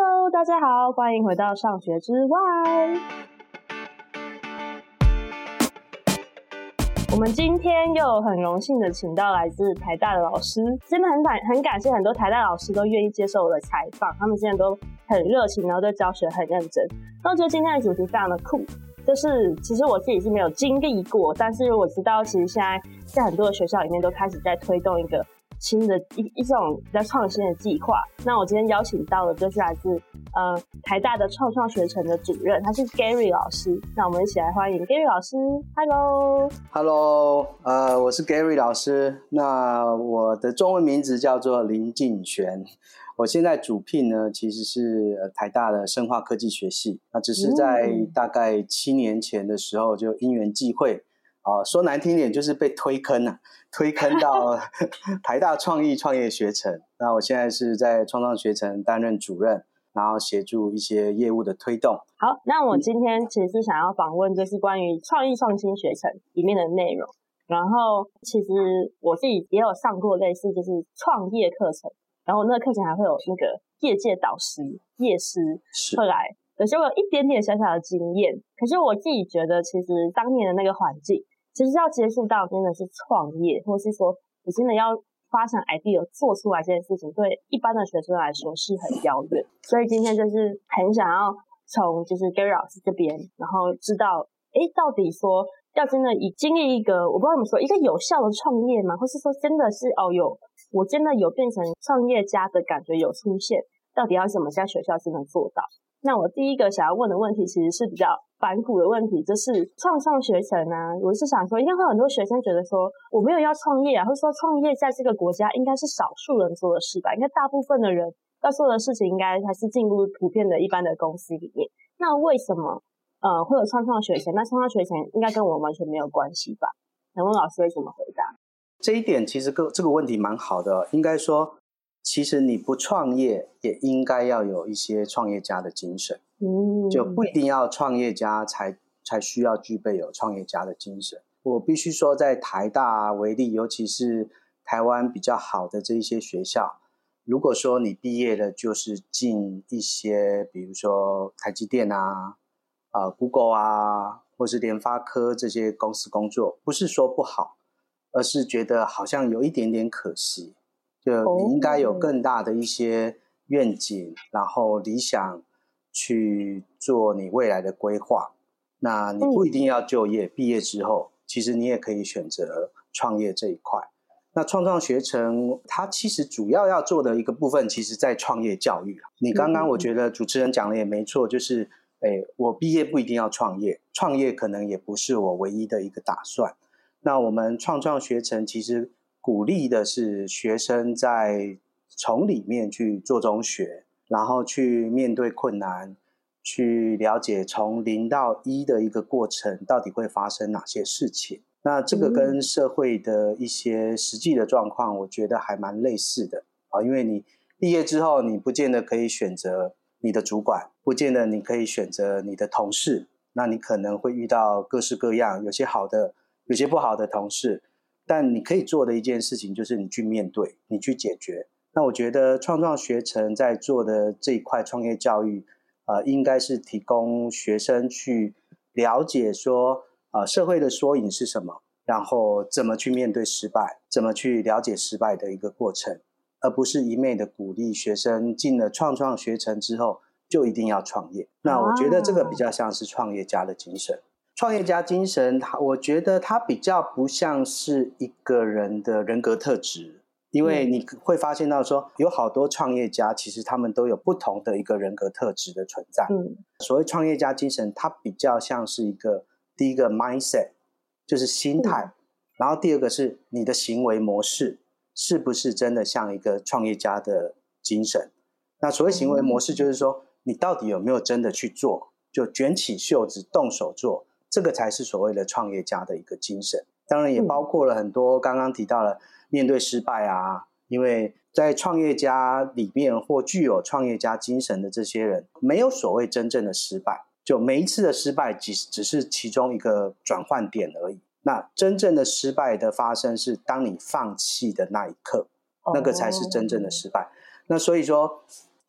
Hello，大家好，欢迎回到上学之外。我们今天又很荣幸的请到来自台大的老师，真的很感很感谢很多台大老师都愿意接受我的采访，他们现在都很热情，然后对教学很认真。那我觉得今天的主题非常的酷，就是其实我自己是没有经历过，但是我知道其实现在在很多的学校里面都开始在推动一个。新的一一种比较创新的计划。那我今天邀请到的就是来自呃台大的创创学程的主任，他是 Gary 老师。那我们一起来欢迎 Gary 老师。Hello，Hello，呃，我是 Gary 老师。那我的中文名字叫做林敬玄。我现在主聘呢，其实是台大的生化科技学系。那只是在大概七年前的时候，就因缘际会。哦，说难听点就是被推坑了，推坑到 台大创意创业学程。那我现在是在创创学程担任主任，然后协助一些业务的推动。好，那我今天其实是想要访问，就是关于创意创新学程里面的内容。然后其实我自己也有上过类似就是创业课程，然后那个课程还会有那个业界导师、业师会来，可是我有一点点小小的经验。可是我自己觉得，其实当年的那个环境。其实要接触到真的是创业，或是说你真的要发展 idea 做出来这件事情，对一般的学生来说是很遥远。所以今天就是很想要从就是 Gary 老师这边，然后知道，诶，到底说要真的以经历一个我不知道怎么说一个有效的创业吗？或是说真的是哦有我真的有变成创业家的感觉有出现，到底要怎么在学校才能做到？那我第一个想要问的问题，其实是比较反骨的问题，就是创创学程啊。我是想说，应该会很多学生觉得说，我没有要创业啊，或者说创业在这个国家应该是少数人做的事吧？应该大部分的人要做的事情，应该还是进入普遍的一般的公司里面。那为什么呃会有创创学程？那创创学程应该跟我完全没有关系吧？能问老师会怎么回答？这一点其实个这个问题蛮好的，应该说。其实你不创业，也应该要有一些创业家的精神，就不一定要创业家才才需要具备有创业家的精神。我必须说，在台大为例，尤其是台湾比较好的这一些学校，如果说你毕业了就是进一些，比如说台积电啊、啊、呃、Google 啊，或是联发科这些公司工作，不是说不好，而是觉得好像有一点点可惜。就你应该有更大的一些愿景，然后理想去做你未来的规划。那你不一定要就业，毕业之后，其实你也可以选择创业这一块。那创创学程它其实主要要做的一个部分，其实在创业教育。你刚刚我觉得主持人讲的也没错，就是诶，我毕业不一定要创业，创业可能也不是我唯一的一个打算。那我们创创学程其实。鼓励的是学生在从里面去做中学，然后去面对困难，去了解从零到一的一个过程到底会发生哪些事情。那这个跟社会的一些实际的状况，我觉得还蛮类似的啊。因为你毕业之后，你不见得可以选择你的主管，不见得你可以选择你的同事，那你可能会遇到各式各样，有些好的，有些不好的同事。但你可以做的一件事情就是你去面对，你去解决。那我觉得创创学程在做的这一块创业教育，呃，应该是提供学生去了解说，呃，社会的缩影是什么，然后怎么去面对失败，怎么去了解失败的一个过程，而不是一昧的鼓励学生进了创创学程之后就一定要创业。那我觉得这个比较像是创业家的精神。创业家精神，他我觉得他比较不像是一个人的人格特质，因为你会发现到说，有好多创业家其实他们都有不同的一个人格特质的存在。嗯，所谓创业家精神，它比较像是一个第一个 mindset，就是心态，然后第二个是你的行为模式是不是真的像一个创业家的精神？那所谓行为模式，就是说你到底有没有真的去做，就卷起袖子动手做。这个才是所谓的创业家的一个精神，当然也包括了很多刚刚提到了面对失败啊，因为在创业家里面或具有创业家精神的这些人，没有所谓真正的失败，就每一次的失败只只是其中一个转换点而已。那真正的失败的发生是当你放弃的那一刻，那个才是真正的失败。那所以说，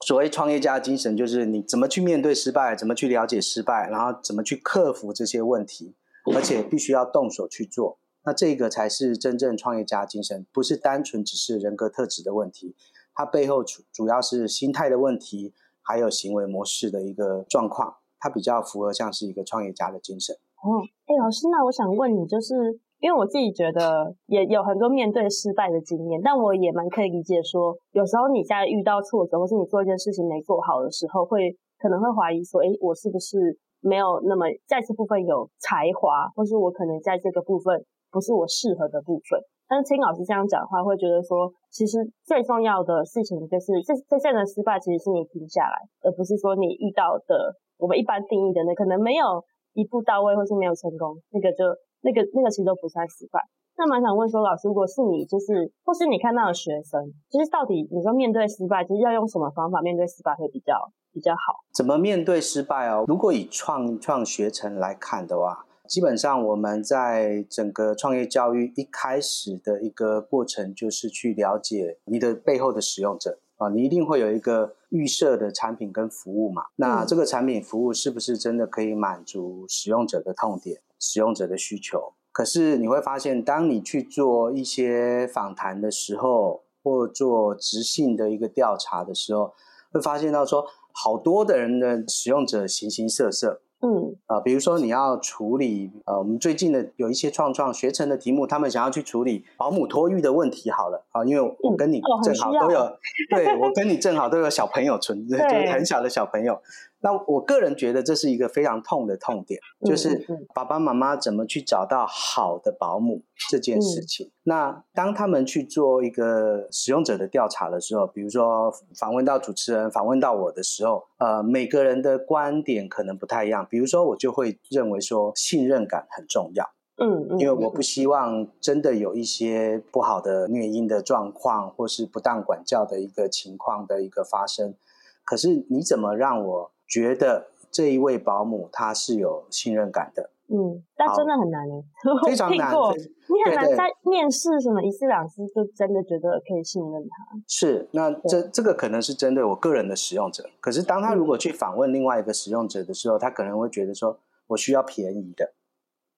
所谓创业家精神，就是你怎么去面对失败，怎么去了解失败，然后怎么去克服这些问题，而且必须要动手去做。那这个才是真正创业家精神，不是单纯只是人格特质的问题，它背后主主要是心态的问题，还有行为模式的一个状况，它比较符合像是一个创业家的精神。哦，哎，老师，那我想问你，就是。因为我自己觉得也有很多面对失败的经验，但我也蛮可以理解说，有时候你在遇到挫折，或是你做一件事情没做好的时候，会可能会怀疑说，诶，我是不是没有那么在这部分有才华，或是我可能在这个部分不是我适合的部分。但是听老师这样讲的话，会觉得说，其实最重要的事情就是这这件的失败，其实是你停下来，而不是说你遇到的我们一般定义的那可能没有一步到位，或是没有成功，那个就。那个那个其实都不算失败。那蛮想问说，老师，如果是你，就是或是你看到的学生，就是到底你说面对失败，就是要用什么方法面对失败会比较比较好？怎么面对失败哦？如果以创创学程来看的话，基本上我们在整个创业教育一开始的一个过程，就是去了解你的背后的使用者啊，你一定会有一个预设的产品跟服务嘛。那这个产品服务是不是真的可以满足使用者的痛点？使用者的需求，可是你会发现，当你去做一些访谈的时候，或做直性的一个调查的时候，会发现到说，好多的人的使用者形形色色。嗯，啊、呃，比如说你要处理，呃，我们最近的有一些创创学成的题目，他们想要去处理保姆托育的问题。好了，啊，因为我跟你正好都有，嗯哦、对我跟你正好都有小朋友存，就是很小的小朋友。那我个人觉得这是一个非常痛的痛点，就是爸爸妈妈怎么去找到好的保姆这件事情。嗯、那当他们去做一个使用者的调查的时候，比如说访问到主持人，访问到我的时候，呃，每个人的观点可能不太一样。比如说，我就会认为说信任感很重要，嗯，因为我不希望真的有一些不好的虐婴的状况，或是不当管教的一个情况的一个发生。可是你怎么让我觉得这一位保姆她是有信任感的，嗯，但真的很难诶，非常难。你很难在面试什么一次两次就真的觉得可以信任他。是，那这这个可能是针对我个人的使用者。可是当他如果去访问另外一个使用者的时候，他可能会觉得说，我需要便宜的，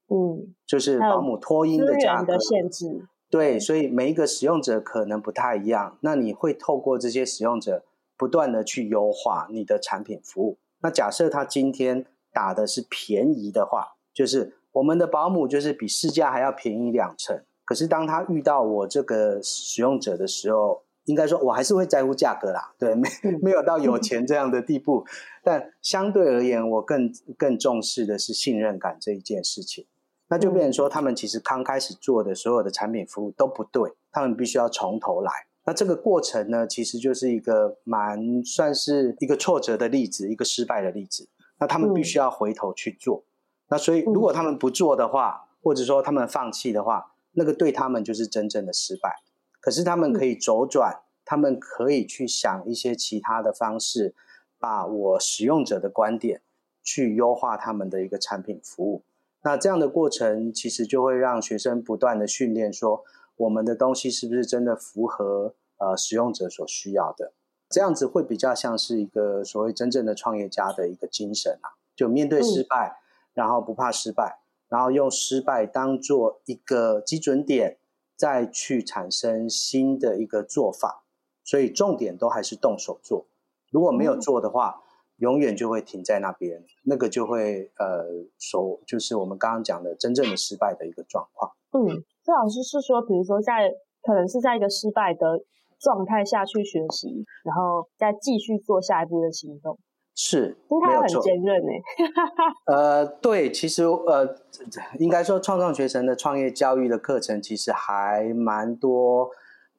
嗯，就是保姆托婴的价格的限制。对，所以每一个使用者可能不太一样。那你会透过这些使用者。不断的去优化你的产品服务。那假设他今天打的是便宜的话，就是我们的保姆就是比市价还要便宜两成。可是当他遇到我这个使用者的时候，应该说我还是会在乎价格啦，对，没没有到有钱这样的地步。但相对而言，我更更重视的是信任感这一件事情。那就变成说，他们其实刚开始做的所有的产品服务都不对，他们必须要从头来。那这个过程呢，其实就是一个蛮算是一个挫折的例子，一个失败的例子。那他们必须要回头去做。嗯、那所以，如果他们不做的话，或者说他们放弃的话，那个对他们就是真正的失败。可是他们可以周转，嗯、他们可以去想一些其他的方式，把我使用者的观点去优化他们的一个产品服务。那这样的过程，其实就会让学生不断的训练说。我们的东西是不是真的符合呃使用者所需要的？这样子会比较像是一个所谓真正的创业家的一个精神啊，就面对失败，然后不怕失败，然后用失败当做一个基准点，再去产生新的一个做法。所以重点都还是动手做，如果没有做的话，永远就会停在那边，那个就会呃所就是我们刚刚讲的真正的失败的一个状况。嗯。这老师是说，比如说在可能是在一个失败的状态下去学习，然后再继续做下一步的行动。是，他很坚韧诶。呃，对，其实呃，应该说创创学程的创业教育的课程其实还蛮多，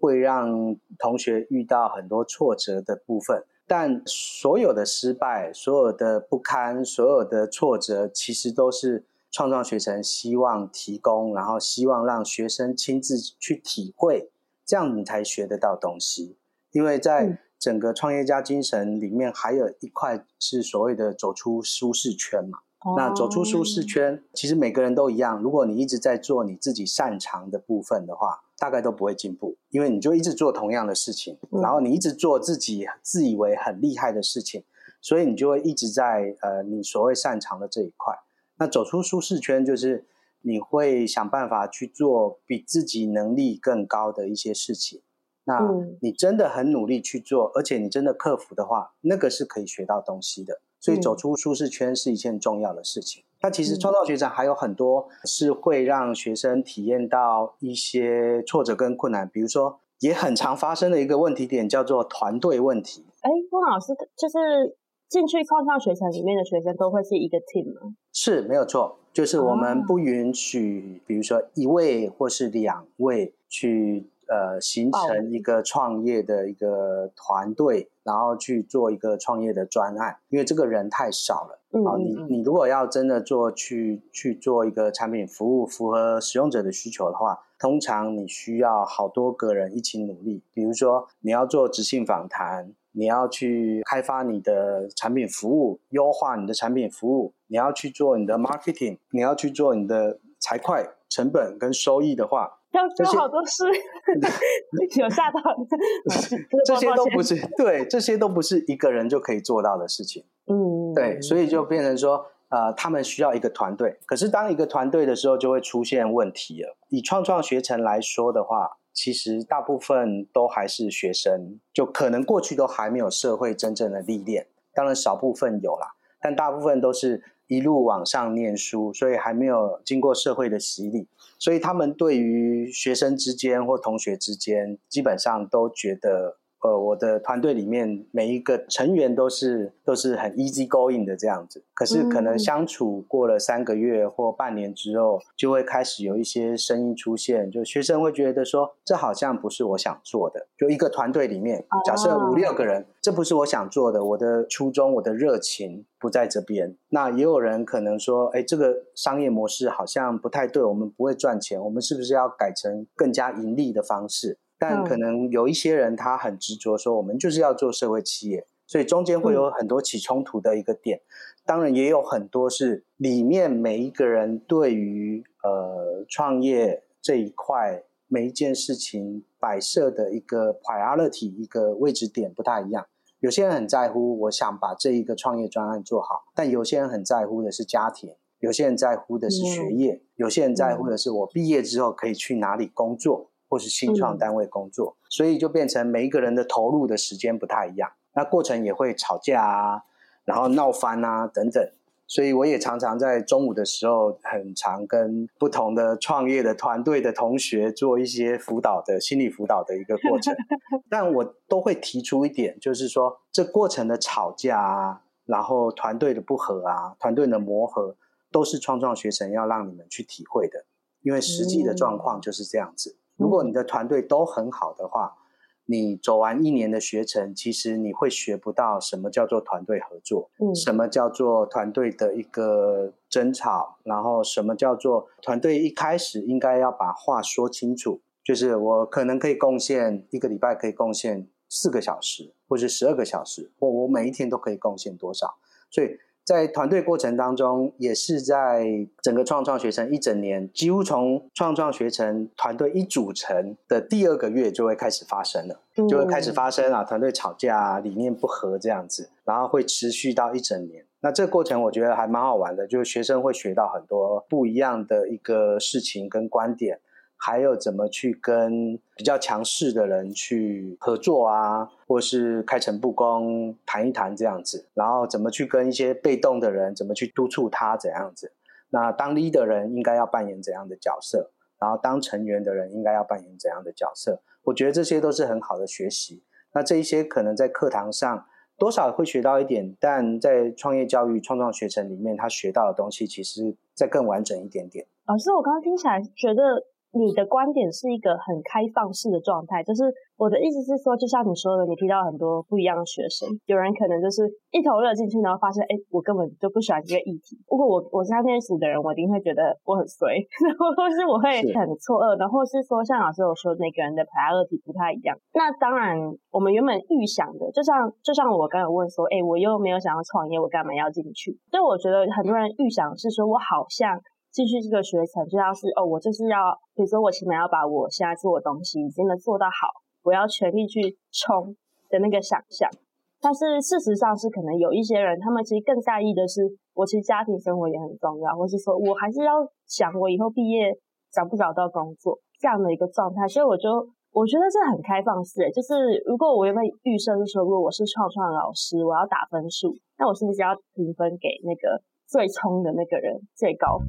会让同学遇到很多挫折的部分。但所有的失败、所有的不堪、所有的挫折，其实都是。创创学神希望提供，然后希望让学生亲自去体会，这样你才学得到东西。因为在整个创业家精神里面，还有一块是所谓的走出舒适圈嘛。哦、那走出舒适圈，其实每个人都一样。如果你一直在做你自己擅长的部分的话，大概都不会进步，因为你就一直做同样的事情，然后你一直做自己自以为很厉害的事情，所以你就会一直在呃你所谓擅长的这一块。那走出舒适圈，就是你会想办法去做比自己能力更高的一些事情。那你真的很努力去做，而且你真的克服的话，那个是可以学到东西的。所以走出舒适圈是一件重要的事情。那其实创造学长还有很多是会让学生体验到一些挫折跟困难，比如说也很常发生的一个问题点叫做团队问题。哎，温老师，就是进去创造学城里面的学生都会是一个 team 吗？是，没有错，就是我们不允许，比如说一位或是两位去。呃，形成一个创业的一个团队，然后去做一个创业的专案，因为这个人太少了。嗯，嗯，你你如果要真的做去去做一个产品服务，符合使用者的需求的话，通常你需要好多个人一起努力。比如说，你要做直性访谈，你要去开发你的产品服务，优化你的产品服务，你要去做你的 marketing，你要去做你的财会、成本跟收益的话。要做好多事，有吓到这些都不是对，这些都不是一个人就可以做到的事情。嗯，对，所以就变成说，呃，他们需要一个团队。可是当一个团队的时候，就会出现问题了。以创创学城来说的话，其实大部分都还是学生，就可能过去都还没有社会真正的历练。当然少部分有啦，但大部分都是。一路往上念书，所以还没有经过社会的洗礼，所以他们对于学生之间或同学之间，基本上都觉得。呃，我的团队里面每一个成员都是都是很 easy going 的这样子，可是可能相处过了三个月或半年之后，就会开始有一些声音出现，就学生会觉得说，这好像不是我想做的。就一个团队里面，假设五六个人，这不是我想做的，我的初衷、我的热情不在这边。那也有人可能说，哎，这个商业模式好像不太对，我们不会赚钱，我们是不是要改成更加盈利的方式？但可能有一些人他很执着说，我们就是要做社会企业，所以中间会有很多起冲突的一个点。当然也有很多是里面每一个人对于呃创业这一块每一件事情摆设的一个 priority 一个位置点不太一样。有些人很在乎，我想把这一个创业专案做好，但有些人很在乎的是家庭，有些人在乎的是学业，有些人在乎的是我毕业之后可以去哪里工作。或是新创单位工作，嗯，所以就变成每一个人的投入的时间不太一样，那过程也会吵架啊，然后闹翻啊等等。所以我也常常在中午的时候，很常跟不同的创业的团队的同学做一些辅导的心理辅导的一个过程。但我都会提出一点，就是说这过程的吵架啊，然后团队的不和啊，团队的磨合，都是创创学城要让你们去体会的，因为实际的状况就是这样子。嗯如果你的团队都很好的话，你走完一年的学程，其实你会学不到什么叫做团队合作，嗯，什么叫做团队的一个争吵，然后什么叫做团队一开始应该要把话说清楚，就是我可能可以贡献一个礼拜可以贡献四个小时，或是十二个小时，或我每一天都可以贡献多少，所以。在团队过程当中，也是在整个创创学程一整年，几乎从创创学程团队一组成的第二个月就会开始发生了，就会开始发生啊，团队吵架啊，理念不合这样子，然后会持续到一整年。那这个过程我觉得还蛮好玩的，就是学生会学到很多不一样的一个事情跟观点。还有怎么去跟比较强势的人去合作啊，或是开诚布公谈一谈这样子，然后怎么去跟一些被动的人，怎么去督促他怎样子？那当 leader 的人应该要扮演怎样的角色？然后当成员的人应该要扮演怎样的角色？我觉得这些都是很好的学习。那这一些可能在课堂上多少会学到一点，但在创业教育创创学城里面，他学到的东西其实再更完整一点点。老师，我刚刚听起来觉得。你的观点是一个很开放式的状态，就是我的意思是说，就像你说的，你提到很多不一样的学生，有人可能就是一头热进去，然后发现，哎，我根本就不喜欢这个议题。如果我我是他那组的人，我一定会觉得我很衰，或是我会很错愕，然后是说，像老师有说，每个人的 priority 不太一样。那当然，我们原本预想的，就像就像我刚才问说，哎，我又没有想要创业，我干嘛要进去？所以我觉得很多人预想是说我好像。继续这个学程，就要是哦，我就是要，比如说我起码要把我现在做的东西真的做到好，我要全力去冲的那个想象。但是事实上是，可能有一些人，他们其实更在意的是，我其实家庭生活也很重要，或是说我还是要想我以后毕业找不找到工作这样的一个状态。所以我就我觉得这很开放式，就是如果我原本预设是说，如果我是创创老师，我要打分数，那我是不是要评分给那个最冲的那个人最高分？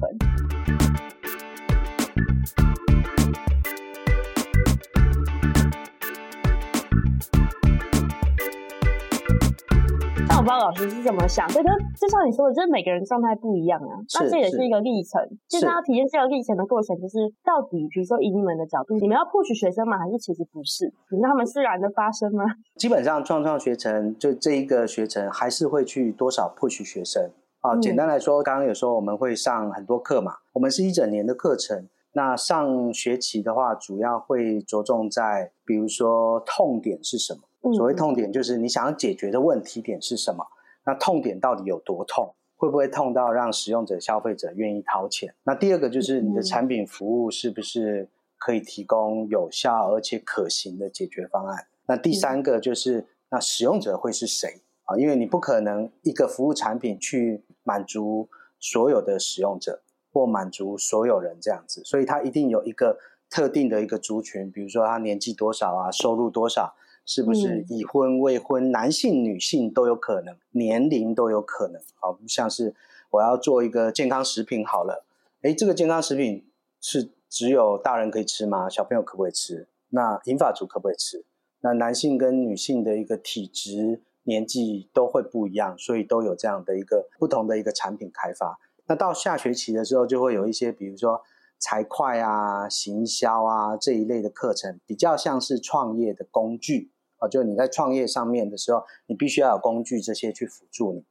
不知道老师是怎么想，对，就像你说的，就是每个人状态不一样啊。那这也是一个历程，就是要体验这个历程的过程，就是到底，比如说以你们的角度，你们要 push 学生吗？还是其实不是，你让他们自然的发生吗？基本上创创学程就这一个学程，还是会去多少 push 学生啊。简单来说，刚刚有说我们会上很多课嘛，我们是一整年的课程。那上学期的话，主要会着重在，比如说痛点是什么。所谓痛点，就是你想要解决的问题点是什么？那痛点到底有多痛？会不会痛到让使用者、消费者愿意掏钱？那第二个就是你的产品服务是不是可以提供有效而且可行的解决方案？那第三个就是那使用者会是谁啊？因为你不可能一个服务产品去满足所有的使用者或满足所有人这样子，所以它一定有一个特定的一个族群，比如说他年纪多少啊，收入多少。是不是已婚未婚，男性女性都有可能，年龄都有可能。好，像是我要做一个健康食品好了，诶，这个健康食品是只有大人可以吃吗？小朋友可不可以吃？那银发族可不可以吃？那男性跟女性的一个体质、年纪都会不一样，所以都有这样的一个不同的一个产品开发。那到下学期的时候，就会有一些，比如说财会啊、行销啊这一类的课程，比较像是创业的工具啊。就你在创业上面的时候，你必须要有工具这些去辅助你，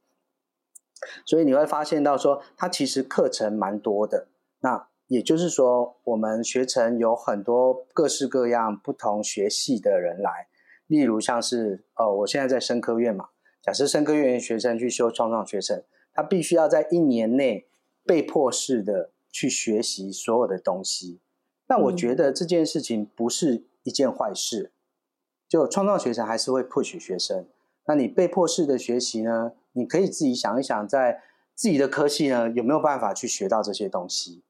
所以你会发现到说，它其实课程蛮多的。那也就是说，我们学程有很多各式各样不同学系的人来，例如像是哦，我现在在生科院嘛，假设生科院学生去修创创学生，他必须要在一年内被迫式的去学习所有的东西。但我觉得这件事情不是一件坏事。就创创学生还是会 push 学生，那你被迫式的学习呢？你可以自己想一想，在自己的科系呢，有没有办法去学到这些东西？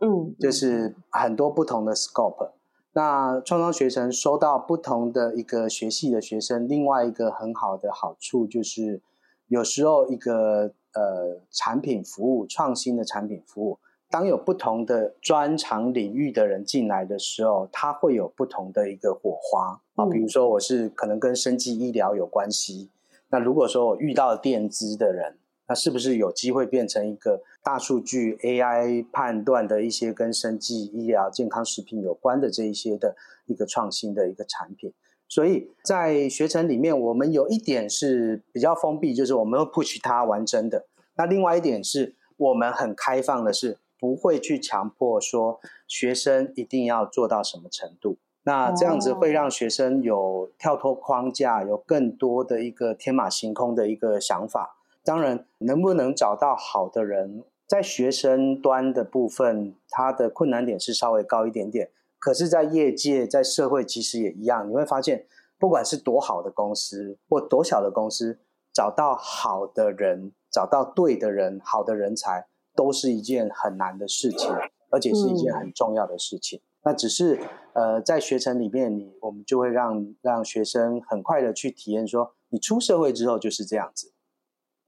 嗯，就是很多不同的 scope。那创创学程收到不同的一个学系的学生，另外一个很好的好处就是，有时候一个呃产品服务创新的产品服务。当有不同的专长领域的人进来的时候，他会有不同的一个火花啊。比如说，我是可能跟生技医疗有关系，那如果说我遇到电资的人，那是不是有机会变成一个大数据 AI 判断的一些跟生技医疗、健康食品有关的这一些的一个创新的一个产品？所以在学程里面，我们有一点是比较封闭，就是我们会 push 它玩真的。那另外一点是我们很开放的是。不会去强迫说学生一定要做到什么程度，那这样子会让学生有跳脱框架，有更多的一个天马行空的一个想法。当然，能不能找到好的人，在学生端的部分，它的困难点是稍微高一点点。可是，在业界、在社会，其实也一样。你会发现，不管是多好的公司或多小的公司，找到好的人，找到对的人，好的人才。都是一件很难的事情，而且是一件很重要的事情。嗯、那只是呃，在学程里面，你我们就会让让学生很快的去体验说，你出社会之后就是这样子。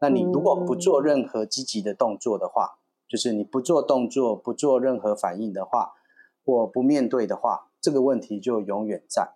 那你如果不做任何积极的动作的话，嗯、就是你不做动作，不做任何反应的话，或不面对的话，这个问题就永远在。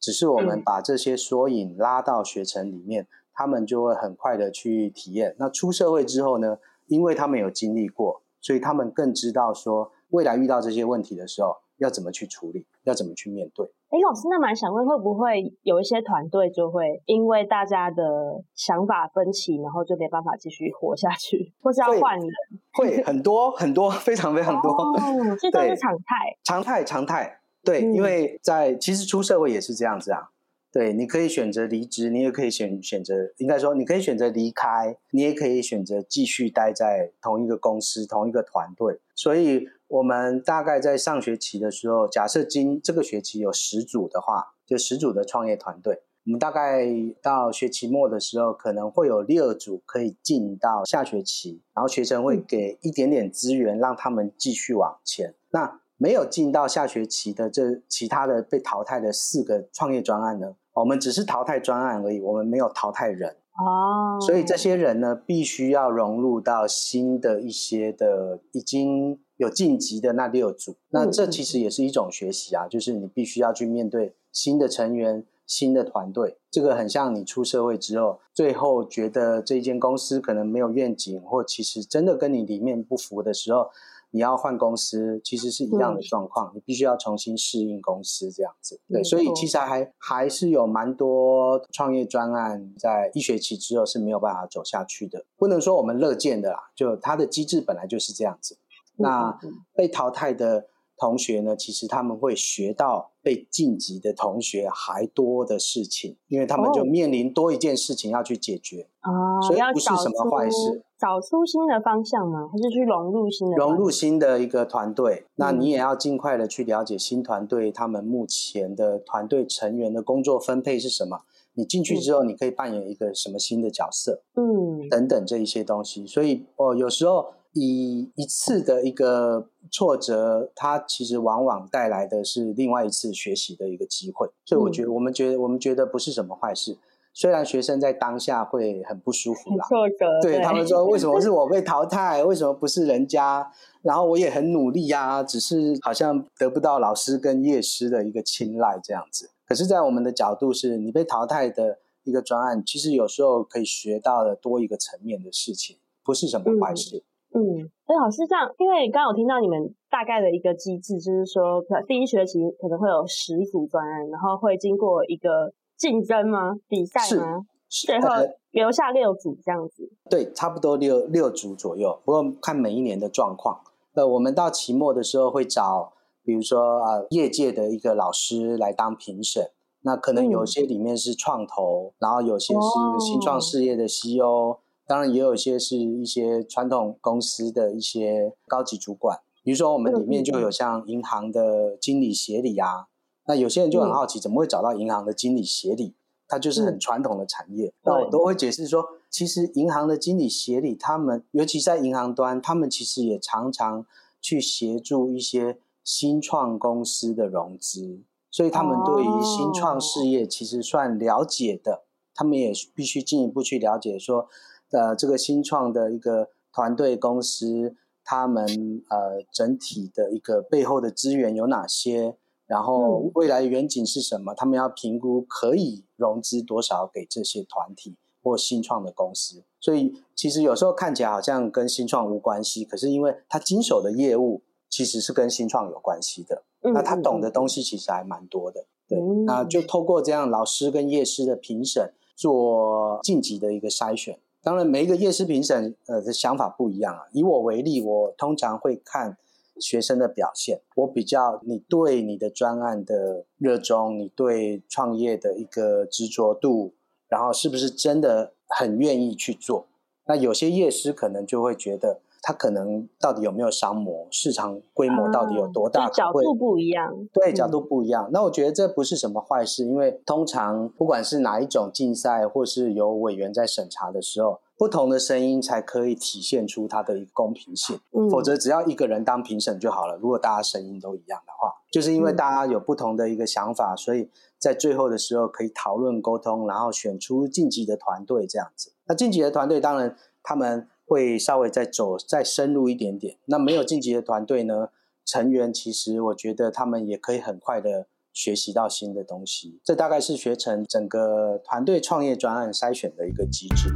只是我们把这些缩影拉到学程里面，嗯、他们就会很快的去体验。那出社会之后呢？因为他们有经历过，所以他们更知道说未来遇到这些问题的时候要怎么去处理，要怎么去面对。哎，老师，那蛮想问，会不会有一些团队就会因为大家的想法分歧，然后就没办法继续活下去，或是要换人？会，很多很多，非常非常多。哦，这都是常态。常态常态。对，嗯，因为在其实出社会也是这样子啊。对，你可以选择离职，你也可以选选择，应该说你可以选择离开，你也可以选择继续待在同一个公司、同一个团队。所以，我们大概在上学期的时候，假设今这个学期有十组的话，就十组的创业团队。我们大概到学期末的时候，可能会有六组可以进到下学期，然后学生会给一点点资源，让他们继续往前。那没有进到下学期的这其他的被淘汰的四个创业专案呢，我们只是淘汰专案而已，我们没有淘汰人。哦，所以这些人呢，必须要融入到新的一些的已经有晋级的那六组。那这其实也是一种学习啊，就是你必须要去面对新的成员。新的团队，这个很像你出社会之后，最后觉得这间公司可能没有愿景，或其实真的跟你理念不符的时候，你要换公司，其实是一样的状况，你必须要重新适应公司这样子。对，所以其实还还是有蛮多创业专案在一学期之后是没有办法走下去的，不能说我们乐见的啦，就它的机制本来就是这样子。那被淘汰的。同学呢，其实他们会学到被晋级的同学还多的事情，因为他们就面临多一件事情要去解决啊，所以不是什么坏事。找出新的方向吗？还是去融入新的？融入新的一个团队，那你也要尽快的去了解新团队他们目前的团队成员的工作分配是什么。你进去之后，你可以扮演一个什么新的角色？嗯，等等这一些东西。所以哦，有时候。以一次的一个挫折，它其实往往带来的是另外一次学习的一个机会，所以我觉得我们觉得我们觉得不是什么坏事。虽然学生在当下会很不舒服啦，挫折，对，对他们说，为什么是 我被淘汰？为什么不是人家？然后我也很努力呀，只是好像得不到老师跟业师的一个青睐这样子。可是，在我们的角度，是你被淘汰的一个专案，其实有时候可以学到的多一个层面的事情，不是什么坏事。嗯嗯，哎，老师这样，因为刚刚有听到你们大概的一个机制，就是说，第一学期可能会有十组专案，然后会经过一个竞争吗？比赛吗？是，最后留下六组这样子。对，差不多六六组左右，不过看每一年的状况。呃，我们到期末的时候会找，比如说啊，业界的一个老师来当评审，那可能有些里面是创投，嗯、然后有些是新创事业的 CEO。当然也有一些是一些传统公司的一些高级主管，比如说我们里面就有像银行的经理协理啊，那有些人就很好奇，怎么会找到银行的经理协理？它就是很传统的产业。那我都会解释说，其实银行的经理协理，他们尤其在银行端，他们其实也常常去协助一些新创公司的融资，所以他们对于新创事业其实算了解的，他们也必须进一步去了解说。呃，这个新创的一个团队公司，他们呃整体的一个背后的资源有哪些？然后未来远景是什么？他们要评估可以融资多少给这些团体或新创的公司。所以其实有时候看起来好像跟新创无关系，可是因为他经手的业务其实是跟新创有关系的，那他懂的东西其实还蛮多的。对，那就透过这样老师跟业师的评审，做晋级的一个筛选。当然，每一个业师评审呃的想法不一样啊。以我为例，我通常会看学生的表现。我比较你对你的专案的热衷，你对创业的一个执着度，然后是不是真的很愿意去做？那有些业师可能就会觉得。他可能到底有没有商模，市场规模到底有多大？啊、角度不一样，对，角度不一样。嗯、那我觉得这不是什么坏事，因为通常不管是哪一种竞赛，或是有委员在审查的时候，不同的声音才可以体现出它的一个公平性。嗯、否则只要一个人当评审就好了。如果大家声音都一样的话，就是因为大家有不同的一个想法，嗯、所以在最后的时候可以讨论沟通，然后选出晋级的团队这样子。那晋级的团队当然他们。会稍微再走再深入一点点。那没有晋级的团队呢？成员其实我觉得他们也可以很快的学习到新的东西。这大概是学成整个团队创业专案筛选的一个机制。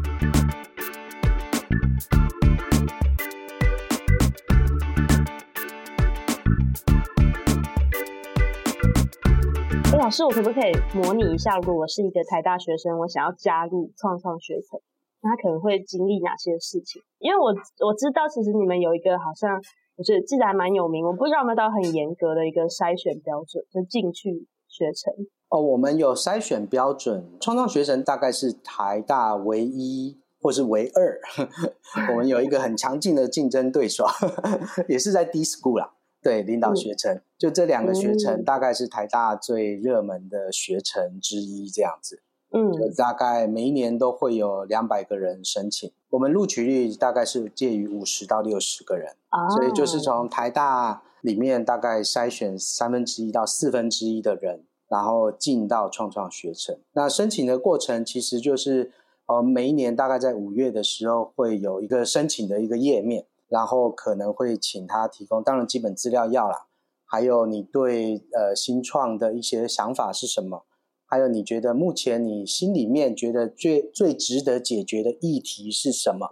哎，老师，我可不可以模拟一下，如果我是一个台大学生，我想要加入创创学程？他可能会经历哪些事情？因为我我知道，其实你们有一个好像，我觉得记得还蛮有名，我不知道有没有到很严格的一个筛选标准，就进去学程。哦，我们有筛选标准，创创学程大概是台大唯一或是唯二，我们有一个很强劲的竞争对手，也是在 D School 啦。对，领导学程，嗯、就这两个学程大概是台大最热门的学程之一，这样子。嗯，就大概每一年都会有两百个人申请，我们录取率大概是介于五十到六十个人，哦、所以就是从台大里面大概筛选三分之一到四分之一的人，然后进到创创学程。那申请的过程其实就是，呃，每一年大概在五月的时候会有一个申请的一个页面，然后可能会请他提供，当然基本资料要啦，还有你对呃新创的一些想法是什么。还有，你觉得目前你心里面觉得最最值得解决的议题是什么？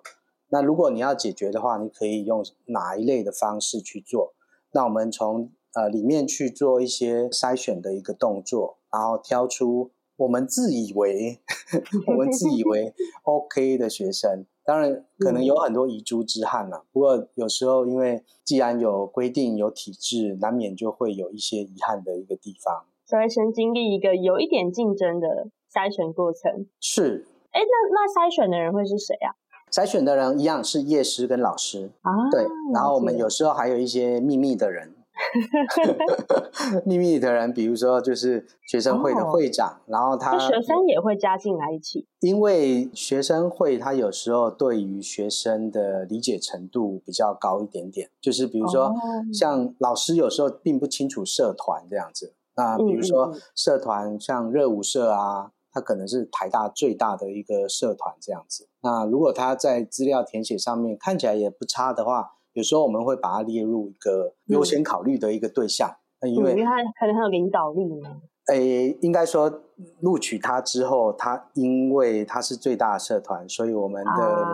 那如果你要解决的话，你可以用哪一类的方式去做？那我们从呃里面去做一些筛选的一个动作，然后挑出我们自以为 我们自以为 OK 的学生。当然，可能有很多遗珠之憾了。不过有时候，因为既然有规定、有体制，难免就会有一些遗憾的一个地方。所以先经历一个有一点竞争的筛选过程。是。哎，那那筛选的人会是谁啊？筛选的人一样是夜师跟老师啊。对。然后我们有时候还有一些秘密的人。秘密的人，比如说就是学生会的会长，哦、然后他学生也会加进来一起。因为学生会他有时候对于学生的理解程度比较高一点点，就是比如说、哦、像老师有时候并不清楚社团这样子。那比如说社团像热舞社啊，它可能是台大最大的一个社团这样子。那如果他在资料填写上面看起来也不差的话，有时候我们会把它列入一个优先考虑的一个对象。嗯、因为他可能很有领导力呢。诶，应该说录取他之后，他因为他是最大的社团，所以我们的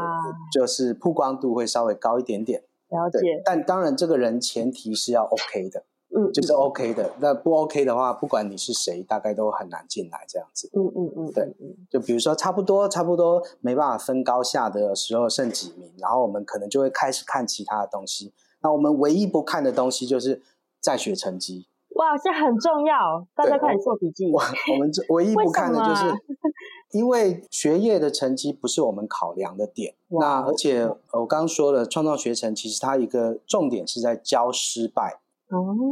就是曝光度会稍微高一点点。了解。但当然，这个人前提是要 OK 的。嗯，就是 OK 的。那不 OK 的话，不管你是谁，大概都很难进来这样子。嗯嗯嗯，对。就比如说，差不多差不多没办法分高下的时候，剩几名，然后我们可能就会开始看其他的东西。那我们唯一不看的东西就是在学成绩。哇，这很重要，大家快点做笔记。我，我们这唯一不看的就是，因为学业的成绩不是我们考量的点。那而且我刚刚说了，创造学程其实它一个重点是在教失败。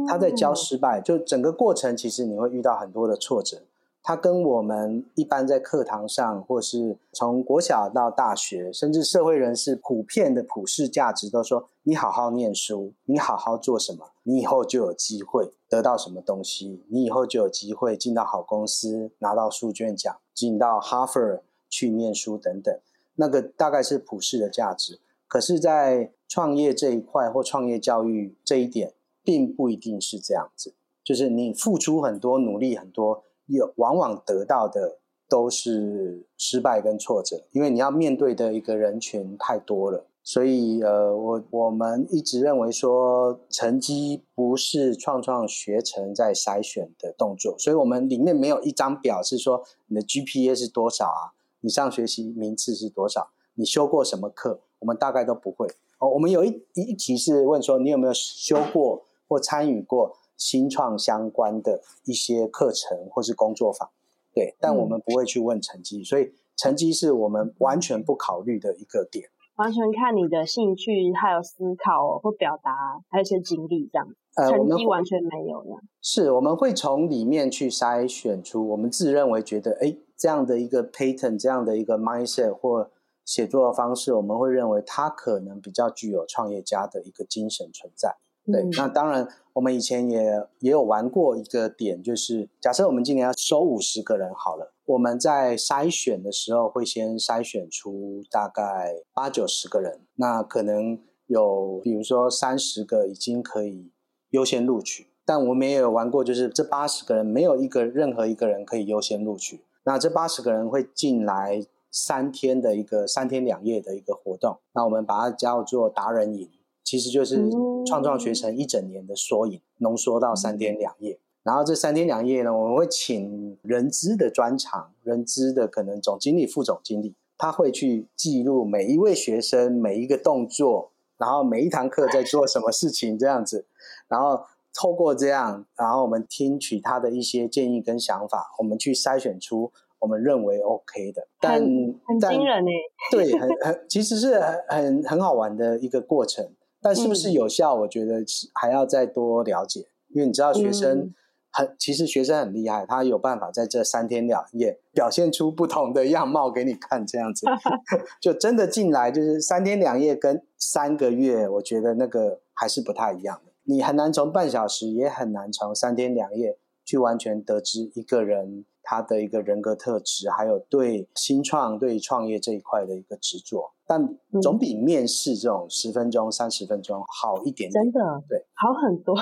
他在教失败，就整个过程，其实你会遇到很多的挫折。他跟我们一般在课堂上，或是从国小到大学，甚至社会人士普遍的普世价值，都说你好好念书，你好好做什么，你以后就有机会得到什么东西，你以后就有机会进到好公司，拿到书卷奖，进到哈佛去念书等等。那个大概是普世的价值。可是，在创业这一块或创业教育这一点。并不一定是这样子，就是你付出很多努力很多，有往往得到的都是失败跟挫折，因为你要面对的一个人群太多了。所以呃，我我们一直认为说，成绩不是创创学成在筛选的动作，所以我们里面没有一张表是说你的 GPA 是多少啊，你上学期名次是多少，你修过什么课，我们大概都不会。哦，我们有一一题是问说，你有没有修过？或参与过新创相关的一些课程或是工作坊，对，但我们不会去问成绩，嗯、所以成绩是我们完全不考虑的一个点。完全看你的兴趣，还有思考或表达，还有一些经历这样。呃，成绩完全没有这样。是，我们会从里面去筛选出我们自认为觉得，哎，这样的一个 pattern，这样的一个 mindset 或写作的方式，我们会认为它可能比较具有创业家的一个精神存在。对，那当然，我们以前也也有玩过一个点，就是假设我们今年要收五十个人好了，我们在筛选的时候会先筛选出大概八九十个人，那可能有比如说三十个已经可以优先录取，但我们也有玩过，就是这八十个人没有一个任何一个人可以优先录取，那这八十个人会进来三天的一个三天两夜的一个活动，那我们把它叫做达人营。其实就是创创学程一整年的缩影，浓缩到三天两夜。然后这三天两夜呢，我们会请人资的专长，人资的可能总经理、副总经理，他会去记录每一位学生每一个动作，然后每一堂课在做什么事情这样子。然后透过这样，然后我们听取他的一些建议跟想法，我们去筛选出我们认为 OK 的。但很很惊人呢。对，很很其实是很很很好玩的一个过程。但是不是有效？我觉得是还要再多了解，因为你知道学生很，其实学生很厉害，他有办法在这三天两夜表现出不同的样貌给你看，这样子 就真的进来就是三天两夜跟三个月，我觉得那个还是不太一样的。你很难从半小时，也很难从三天两夜去完全得知一个人他的一个人格特质，还有对新创、对创业这一块的一个执着。但总比面试这种十分钟、三十分钟好一点点。真的，对，好很多，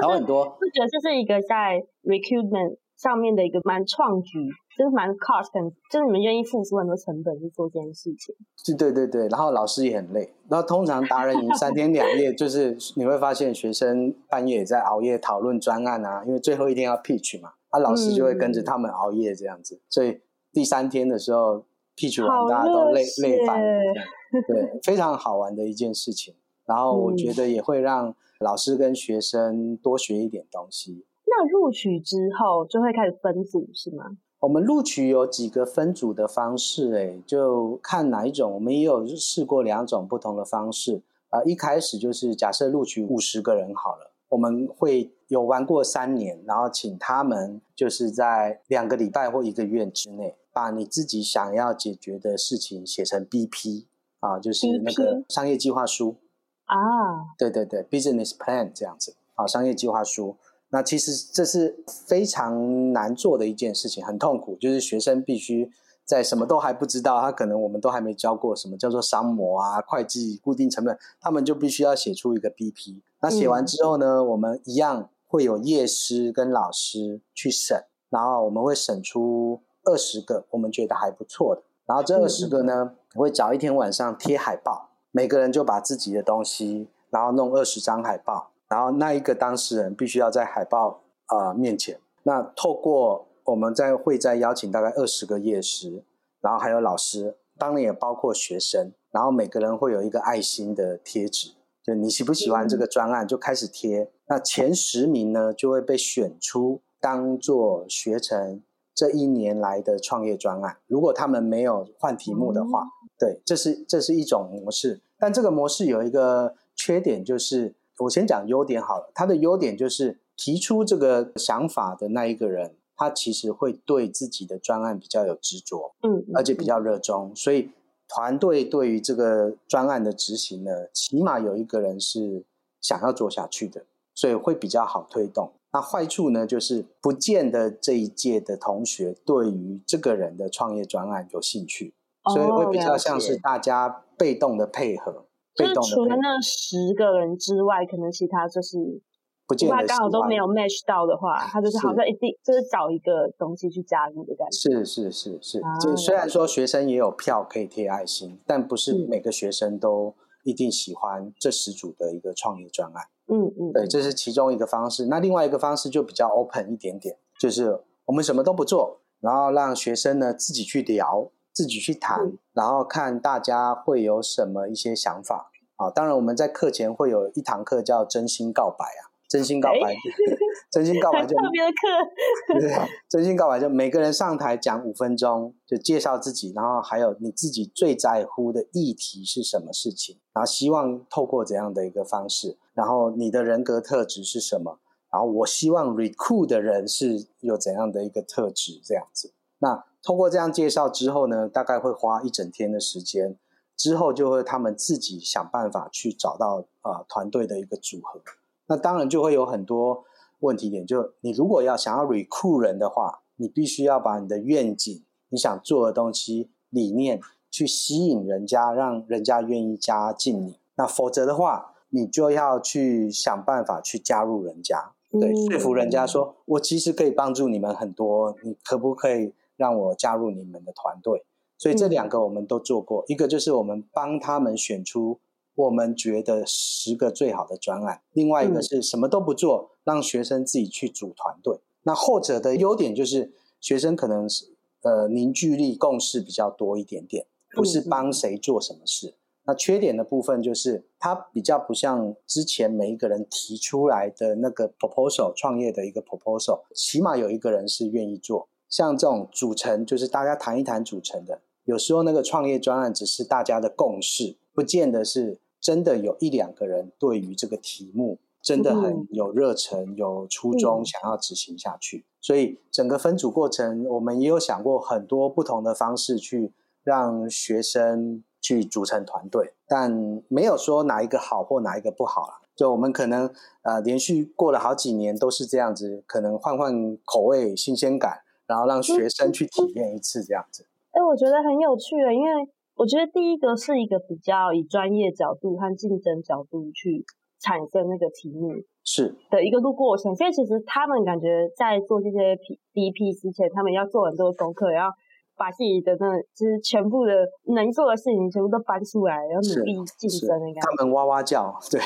好很多。我觉得这是一个在 recruitment 上面的一个蛮创举，就是蛮 cost，就是你们愿意付出很多成本去做这件事情。是，对对对。然后老师也很累。然后通常达人营三天两夜，就是你会发现学生半夜也在熬夜讨论专案啊，因为最后一天要 pitch 嘛，啊，老师就会跟着他们熬夜这样子。嗯、所以第三天的时候。pitch 完，大家都累累翻了，对，非常好玩的一件事情。然后我觉得也会让老师跟学生多学一点东西。嗯、那录取之后就会开始分组是吗？我们录取有几个分组的方式，哎，就看哪一种。我们也有试过两种不同的方式。啊、呃，一开始就是假设录取五十个人好了，我们会有玩过三年，然后请他们就是在两个礼拜或一个月之内。把你自己想要解决的事情写成 BP 啊，就是那个商业计划书啊，对对对，business plan 这样子啊，商业计划书。那其实这是非常难做的一件事情，很痛苦。就是学生必须在什么都还不知道，他可能我们都还没教过什么叫做商模啊、会计、固定成本，他们就必须要写出一个 BP。那写完之后呢，嗯、我们一样会有业师跟老师去审，然后我们会审出。二十个我们觉得还不错的，然后这二十个呢，我会找一天晚上贴海报，每个人就把自己的东西，然后弄二十张海报，然后那一个当事人必须要在海报啊、呃、面前。那透过我们在会再邀请大概二十个业师，然后还有老师，当然也包括学生，然后每个人会有一个爱心的贴纸，就你喜不喜欢这个专案就开始贴。那前十名呢就会被选出当做学成。这一年来的创业专案，如果他们没有换题目的话，嗯、对，这是这是一种模式。但这个模式有一个缺点，就是我先讲优点好了。它的优点就是提出这个想法的那一个人，他其实会对自己的专案比较有执着，嗯，而且比较热衷，所以团队对于这个专案的执行呢，起码有一个人是想要做下去的，所以会比较好推动。那坏处呢，就是不见得这一届的同学对于这个人的创业专案有兴趣，哦、所以会比较像是大家被动的配合。就是除了那十个人之外，可能其他就是不见得他刚好都没有 match 到的话，他就是好像一定就是找一个东西去加入的感觉。是是是是，就虽然说学生也有票可以贴爱心，但不是每个学生都一定喜欢这十组的一个创业专案。嗯嗯，对，这是其中一个方式。那另外一个方式就比较 open 一点点，就是我们什么都不做，然后让学生呢自己去聊，自己去谈，嗯、然后看大家会有什么一些想法。啊，当然我们在课前会有一堂课叫真心告白啊。真心告白，真心告白就 特别的课。对，真心告白就每个人上台讲五分钟，就介绍自己，然后还有你自己最在乎的议题是什么事情，然后希望透过怎样的一个方式，然后你的人格特质是什么，然后我希望 recruit 的人是有怎样的一个特质，这样子。那通过这样介绍之后呢，大概会花一整天的时间，之后就会他们自己想办法去找到啊、呃、团队的一个组合。那当然就会有很多问题点，就你如果要想要 recruit 人的话，你必须要把你的愿景、你想做的东西、理念去吸引人家，让人家愿意加进你。那否则的话，你就要去想办法去加入人家，对，说服人家说，我其实可以帮助你们很多，你可不可以让我加入你们的团队？所以这两个我们都做过，一个就是我们帮他们选出。我们觉得十个最好的专案，另外一个是什么都不做，嗯、让学生自己去组团队。那后者的优点就是学生可能是呃凝聚力、共识比较多一点点，不是帮谁做什么事，嗯、那缺点的部分就是，它比较不像之前每一个人提出来的那个 proposal 创业的一个 proposal，起码有一个人是愿意做。像这种组成，就是大家谈一谈组成的。有时候那个创业专案只是大家的共识，不见得是真的有一两个人对于这个题目真的很有热忱、有初衷，想要执行下去。所以整个分组过程，我们也有想过很多不同的方式去让学生。去组成团队，但没有说哪一个好或哪一个不好了。就我们可能呃连续过了好几年都是这样子，可能换换口味、新鲜感，然后让学生去体验一次这样子。哎、嗯，我觉得很有趣的，因为我觉得第一个是一个比较以专业角度和竞争角度去产生那个题目是的一个路过程。所以其实他们感觉在做这些 P D P 之前，他们要做很多功课，然后。把自己的那，就是全部的能做的事情全部都搬出来，然后努力竞争的感觉。他们哇哇叫，对。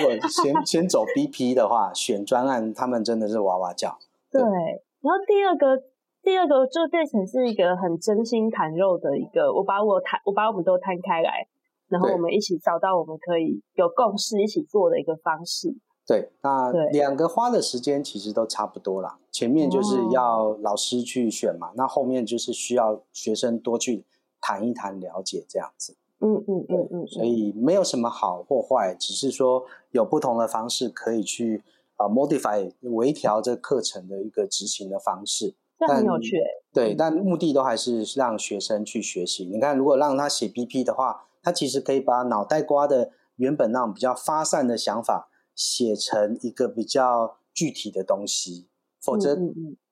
如果先先走 BP 的话，选专案，他们真的是哇哇叫。对。对然后第二个，第二个就变成是一个很真心谈肉的一个，我把我谈，我把我们都摊开来，然后我们一起找到我们可以有共识一起做的一个方式。对，那两个花的时间其实都差不多啦。前面就是要老师去选嘛，哦、那后面就是需要学生多去谈一谈、了解这样子。嗯嗯嗯嗯。所以没有什么好或坏，只是说有不同的方式可以去啊、呃、modify 微调这课程的一个执行的方式。这很有趣。对，但目的都还是让学生去学习。你看，如果让他写 BP 的话，他其实可以把脑袋瓜的原本那种比较发散的想法。写成一个比较具体的东西，否则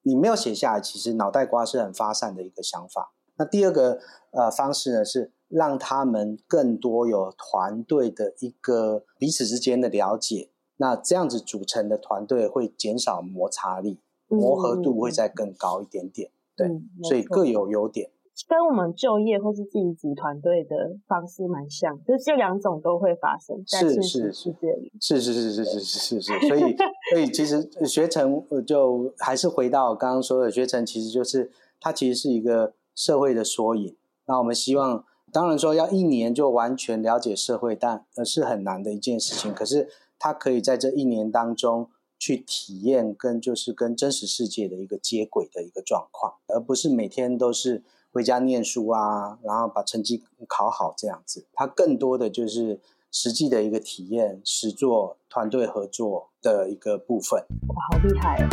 你没有写下来，其实脑袋瓜是很发散的一个想法。那第二个呃方式呢，是让他们更多有团队的一个彼此之间的了解。那这样子组成的团队会减少摩擦力，磨合度会再更高一点点。对，所以各有优点。跟我们就业或是自己组团队的方式蛮像，就这两种都会发生在现实世界里。是是是是是是是是，所以所以其实学成就还是回到刚刚说的，学成其实就是它其实是一个社会的缩影。那我们希望，当然说要一年就完全了解社会，但呃是很难的一件事情。可是它可以在这一年当中去体验跟就是跟真实世界的一个接轨的一个状况，而不是每天都是。回家念书啊，然后把成绩考好这样子，它更多的就是实际的一个体验、实做、团队合作的一个部分。哇，好厉害哦！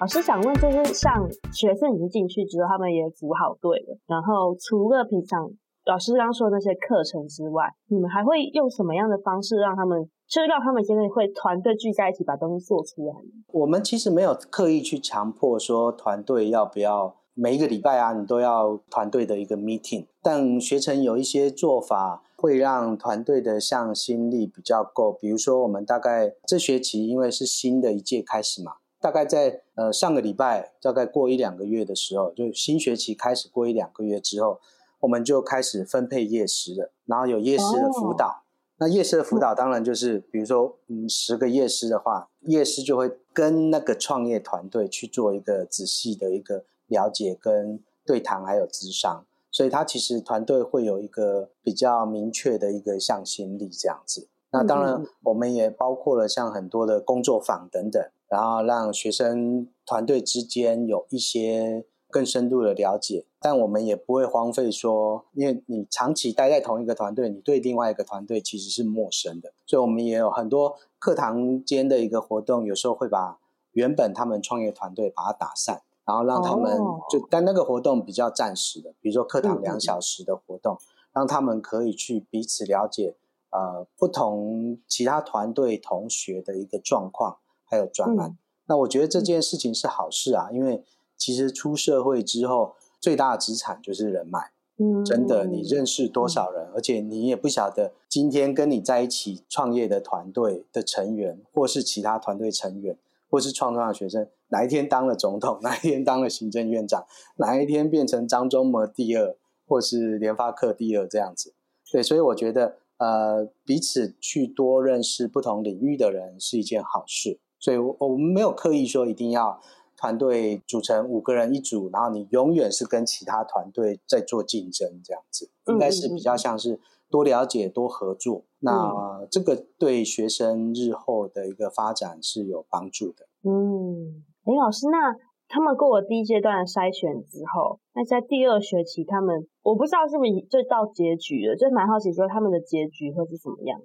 老师想问，就是像学生已经进去之后，他们也组好队了，然后除了平常。老师刚刚说的那些课程之外，你们还会用什么样的方式让他们，就是让他们现在会团队聚在一起把东西做出来？我们其实没有刻意去强迫说团队要不要每一个礼拜啊，你都要团队的一个 meeting。但学程有一些做法会让团队的向心力比较够。比如说，我们大概这学期因为是新的一届开始嘛，大概在呃上个礼拜，大概过一两个月的时候，就新学期开始过一两个月之后。我们就开始分配夜师了，然后有夜师的辅导。Oh. 那夜师的辅导当然就是，比如说，嗯，十个夜师的话，夜师就会跟那个创业团队去做一个仔细的一个了解跟对谈，还有咨商。所以他其实团队会有一个比较明确的一个向心力这样子。那当然，我们也包括了像很多的工作坊等等，然后让学生团队之间有一些。更深度的了解，但我们也不会荒废说，因为你长期待在同一个团队，你对另外一个团队其实是陌生的，所以我们也有很多课堂间的一个活动，有时候会把原本他们创业团队把它打散，然后让他们就，但那个活动比较暂时的，比如说课堂两小时的活动，让他们可以去彼此了解，呃，不同其他团队同学的一个状况，还有专案。那我觉得这件事情是好事啊，因为。其实出社会之后，最大的资产就是人脉。嗯，真的，你认识多少人，而且你也不晓得今天跟你在一起创业的团队的成员，或是其他团队成员，或是创创的学生，哪一天当了总统，哪一天当了行政院长，哪一天变成张忠谋第二，或是联发科第二这样子。对，所以我觉得，呃，彼此去多认识不同领域的人是一件好事。所以我们没有刻意说一定要团队组成五个人一组，然后你永远是跟其他团队在做竞争这样子，应该是比较像是多了解、多合作。嗯、那这个对学生日后的一个发展是有帮助的。嗯，林老师，那他们过了第一阶段的筛选之后，那在第二学期，他们我不知道是不是就到结局了，就蛮好奇说他们的结局会是什么样？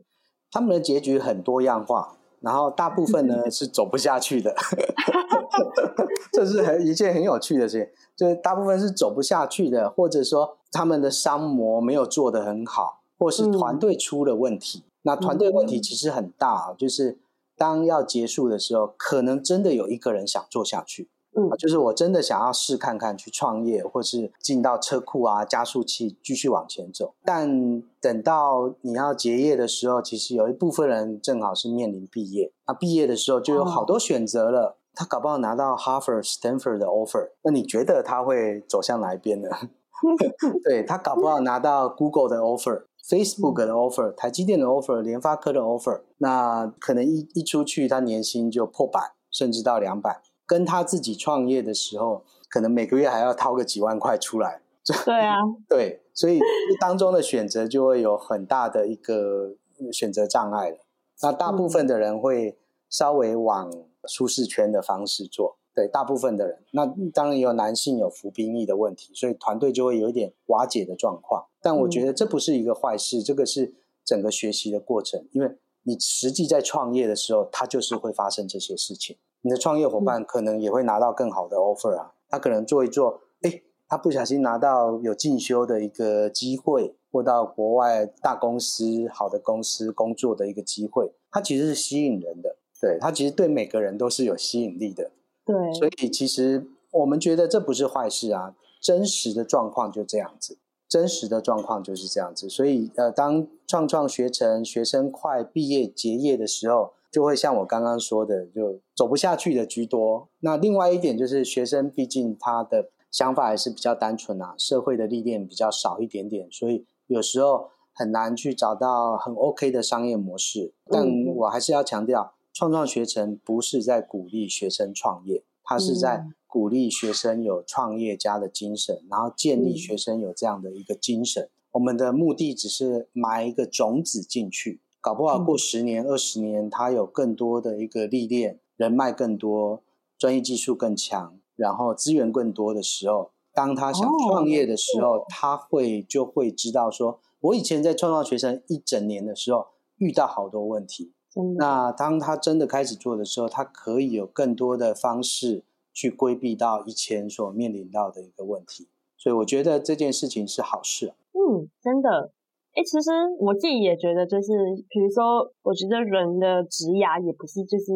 他们的结局很多样化。然后大部分呢 是走不下去的，这是很一件很有趣的事情。就是大部分是走不下去的，或者说他们的商模没有做得很好，或是团队出了问题。嗯、那团队问题其实很大，就是当要结束的时候，可能真的有一个人想做下去。嗯，就是我真的想要试看看去创业，或是进到车库啊、加速器继续往前走。但等到你要结业的时候，其实有一部分人正好是面临毕业。那毕业的时候就有好多选择了。哦、他搞不好拿到 Harvard、Stanford 的 offer，那你觉得他会走向哪一边呢？对，他搞不好拿到 Google 的 offer、Facebook 的 offer、台积电的 offer、联发科的 offer，那可能一一出去，他年薪就破百，甚至到两百。跟他自己创业的时候，可能每个月还要掏个几万块出来。对啊，对，所以当中的选择就会有很大的一个选择障碍了。那大部分的人会稍微往舒适圈的方式做，对，大部分的人。那当然也有男性有服兵役的问题，所以团队就会有一点瓦解的状况。但我觉得这不是一个坏事，这个是整个学习的过程，因为你实际在创业的时候，它就是会发生这些事情。你的创业伙伴可能也会拿到更好的 offer 啊，他可能做一做，哎，他不小心拿到有进修的一个机会，或到国外大公司、好的公司工作的一个机会，他其实是吸引人的，对，他其实对每个人都是有吸引力的，对，所以其实我们觉得这不是坏事啊，真实的状况就这样子，真实的状况就是这样子，所以呃，当创创学成学生快毕业结业的时候。就会像我刚刚说的，就走不下去的居多。那另外一点就是，学生毕竟他的想法还是比较单纯啊，社会的历练比较少一点点，所以有时候很难去找到很 OK 的商业模式。但我还是要强调，创创学程不是在鼓励学生创业，它是在鼓励学生有创业家的精神，然后建立学生有这样的一个精神。我们的目的只是埋一个种子进去。搞不好过十年、二十年，他有更多的一个历练，人脉更多，专业技术更强，然后资源更多的时候，当他想创业的时候，他会就会知道说，我以前在创造学生一整年的时候遇到好多问题，那当他真的开始做的时候，他可以有更多的方式去规避到以前所面临到的一个问题，所以我觉得这件事情是好事。嗯，真的。哎，其实我自己也觉得，就是比如说，我觉得人的职涯也不是，就是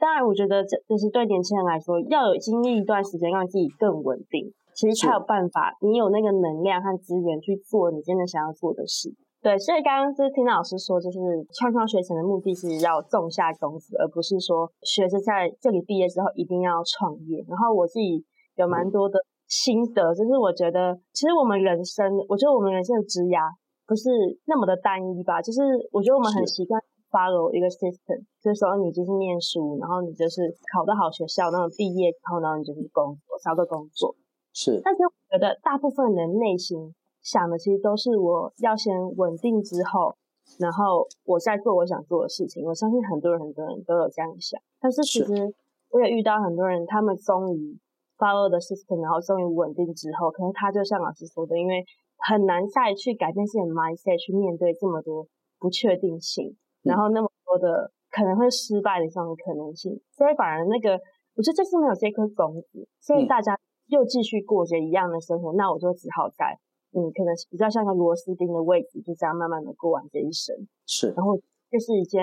当然，我觉得这就是对年轻人来说，要有经历一段时间，让自己更稳定，其实才有办法，你有那个能量和资源去做你真的想要做的事。对，所以刚刚就是听到老师说，就是创创学程的目的是要种下种子，而不是说学生在这里毕业之后一定要创业。然后我自己有蛮多的心得，就是我觉得，其实我们人生，我觉得我们人生的职涯。不是那么的单一吧？就是我觉得我们很习惯 follow 一个 system，就是说你就是念书，然后你就是考到好学校，然后毕业之后，然后你就是工作，找个工作。是。但是我觉得大部分人内心想的其实都是我要先稳定之后，然后我再做我想做的事情。我相信很多人很多人都有这样想，但是其实我也遇到很多人，他们终于 follow 的 system，然后终于稳定之后，可能他就像老师说的，因为。很难再去改变自己的 mindset，去面对这么多不确定性，然后那么多的可能会失败的这种可能性，所以反而那个，我觉得这次没有这颗种子，所以大家又继续过着一样的生活，嗯、那我就只好在嗯，可能比较像个螺丝钉的位置，就这样慢慢的过完这一生。是，然后这是一件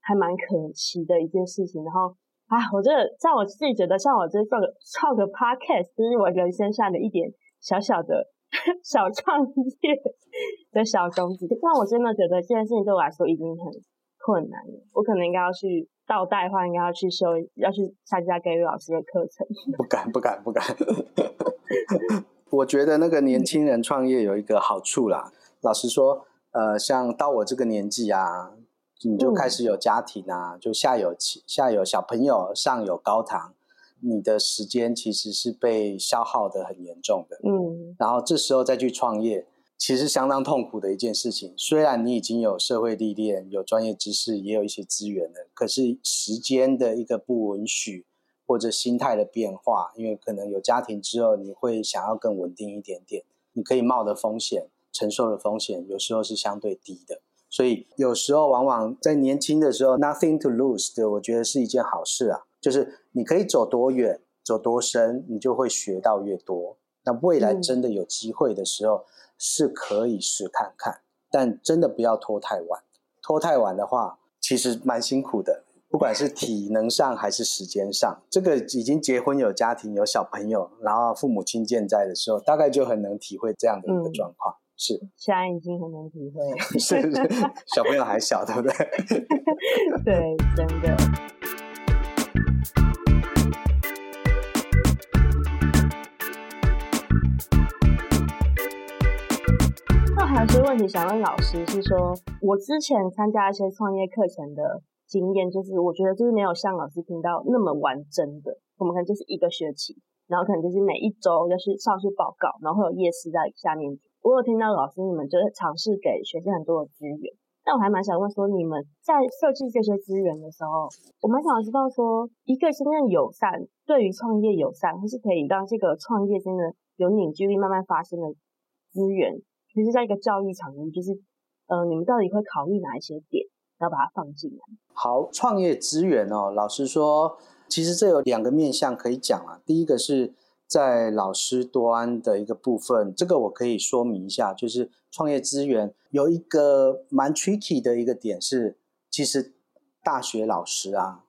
还蛮可惜的一件事情。然后啊，我觉得像我自己觉得，像我这做个创个 podcast，就是我人生下的一点小小的。小创业的小种子，但我真的觉得这件事情对我来说已经很困难了。我可能应该要去倒带的话，应该要去修，要去参加 Gary 老师的课程。不敢，不敢，不敢。我觉得那个年轻人创业有一个好处啦。老实说，呃，像到我这个年纪啊，你就开始有家庭啊，就下有下有小朋友，上有高堂，你的时间其实是被消耗的很严重的。嗯，然后这时候再去创业，其实相当痛苦的一件事情。虽然你已经有社会历练、有专业知识，也有一些资源了，可是时间的一个不允许，或者心态的变化，因为可能有家庭之后，你会想要更稳定一点点，你可以冒的风险、承受的风险，有时候是相对低的。所以有时候往往在年轻的时候，nothing to lose 的，我觉得是一件好事啊。就是你可以走多远、走多深，你就会学到越多。那未来真的有机会的时候，嗯、是可以试看看，但真的不要拖太晚。拖太晚的话，其实蛮辛苦的，不管是体能上还是时间上。这个已经结婚有家庭有小朋友，然后父母亲健在的时候，大概就很能体会这样的一个状况。嗯是，现在已经很能体会了。是，是，小朋友还小，对不对？对，真的。那还有些问题想问老师，是说我之前参加一些创业课程的经验，就是我觉得就是没有像老师听到那么完整的。我们可能就是一个学期，然后可能就是每一周要去上去报告，然后会有夜师在下面。我有听到老师你们就是尝试给学生很多的资源，但我还蛮想问说，你们在设计这些资源的时候，我蛮想知道说，一个真正友善，对于创业友善，或是可以让这个创业真的有凝聚力、慢慢发生的资源，其实在一个教育场域，就是呃，你们到底会考虑哪一些点，然后把它放进来？好，创业资源哦，老实说，其实这有两个面向可以讲啊，第一个是。在老师端的一个部分，这个我可以说明一下，就是创业资源有一个蛮 tricky 的一个点是，其实大学老师啊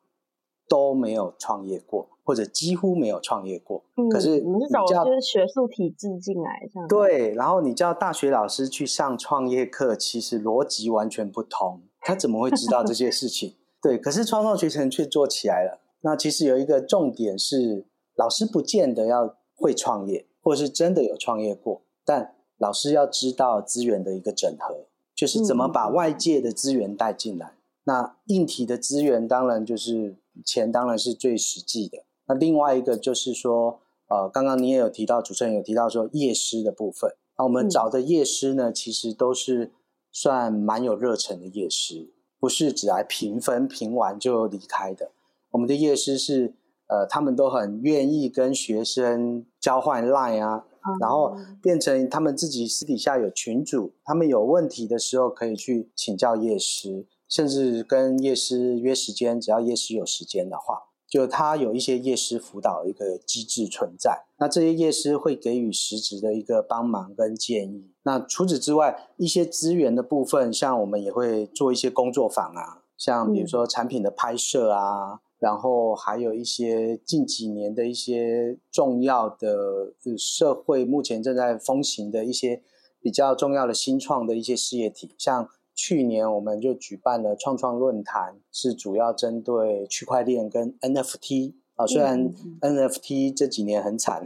都没有创业过，或者几乎没有创业过。嗯、可是你找就是学术体制进来这样。对，然后你叫大学老师去上创业课，其实逻辑完全不同，他怎么会知道这些事情？对，可是创创学程却做起来了。那其实有一个重点是。老师不见得要会创业，或是真的有创业过，但老师要知道资源的一个整合，就是怎么把外界的资源带进来。嗯、那硬体的资源当然就是钱，当然是最实际的。那另外一个就是说，呃，刚刚你也有提到，主持人有提到说夜师的部分。那我们找的夜师呢，其实都是算蛮有热忱的夜师，不是只来评分评完就离开的。我们的夜师是。呃，他们都很愿意跟学生交换 Line 啊，嗯、然后变成他们自己私底下有群组，他们有问题的时候可以去请教夜师，甚至跟夜师约时间，只要夜师有时间的话，就他有一些夜师辅导的一个机制存在。那这些夜师会给予实质的一个帮忙跟建议。那除此之外，一些资源的部分，像我们也会做一些工作坊啊，像比如说产品的拍摄啊。嗯然后还有一些近几年的一些重要的社会目前正在风行的一些比较重要的新创的一些事业体，像去年我们就举办了创创论坛，是主要针对区块链跟 NFT 啊。虽然 NFT 这几年很惨，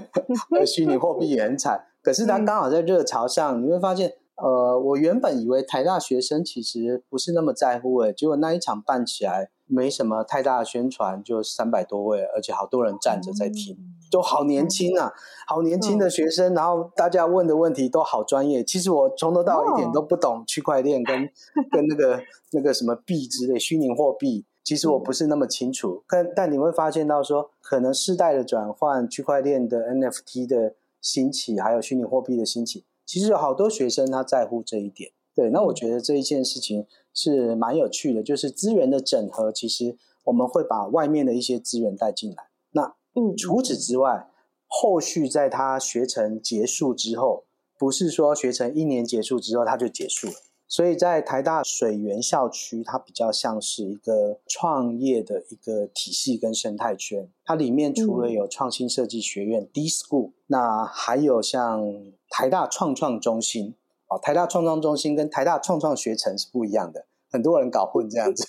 虚拟货币也很惨，可是它刚好在热潮上，你会发现。呃，我原本以为台大学生其实不是那么在乎诶，结果那一场办起来没什么太大的宣传，就三百多位，而且好多人站着在听，都好年轻啊，好年轻的学生，然后大家问的问题都好专业。其实我从头到尾一点都不懂区块链跟 跟那个那个什么币之类虚拟货币，其实我不是那么清楚。但但你会发现到说，可能世代的转换，区块链的 NFT 的兴起，还有虚拟货币的兴起。其实有好多学生他在乎这一点，对，那我觉得这一件事情是蛮有趣的，就是资源的整合，其实我们会把外面的一些资源带进来。那除此之外，后续在他学程结束之后，不是说学程一年结束之后他就结束了。所以在台大水源校区，它比较像是一个创业的一个体系跟生态圈。它里面除了有创新设计学院、嗯、D School，那还有像台大创创中心。哦，台大创创中心跟台大创创学城是不一样的，很多人搞混这样子。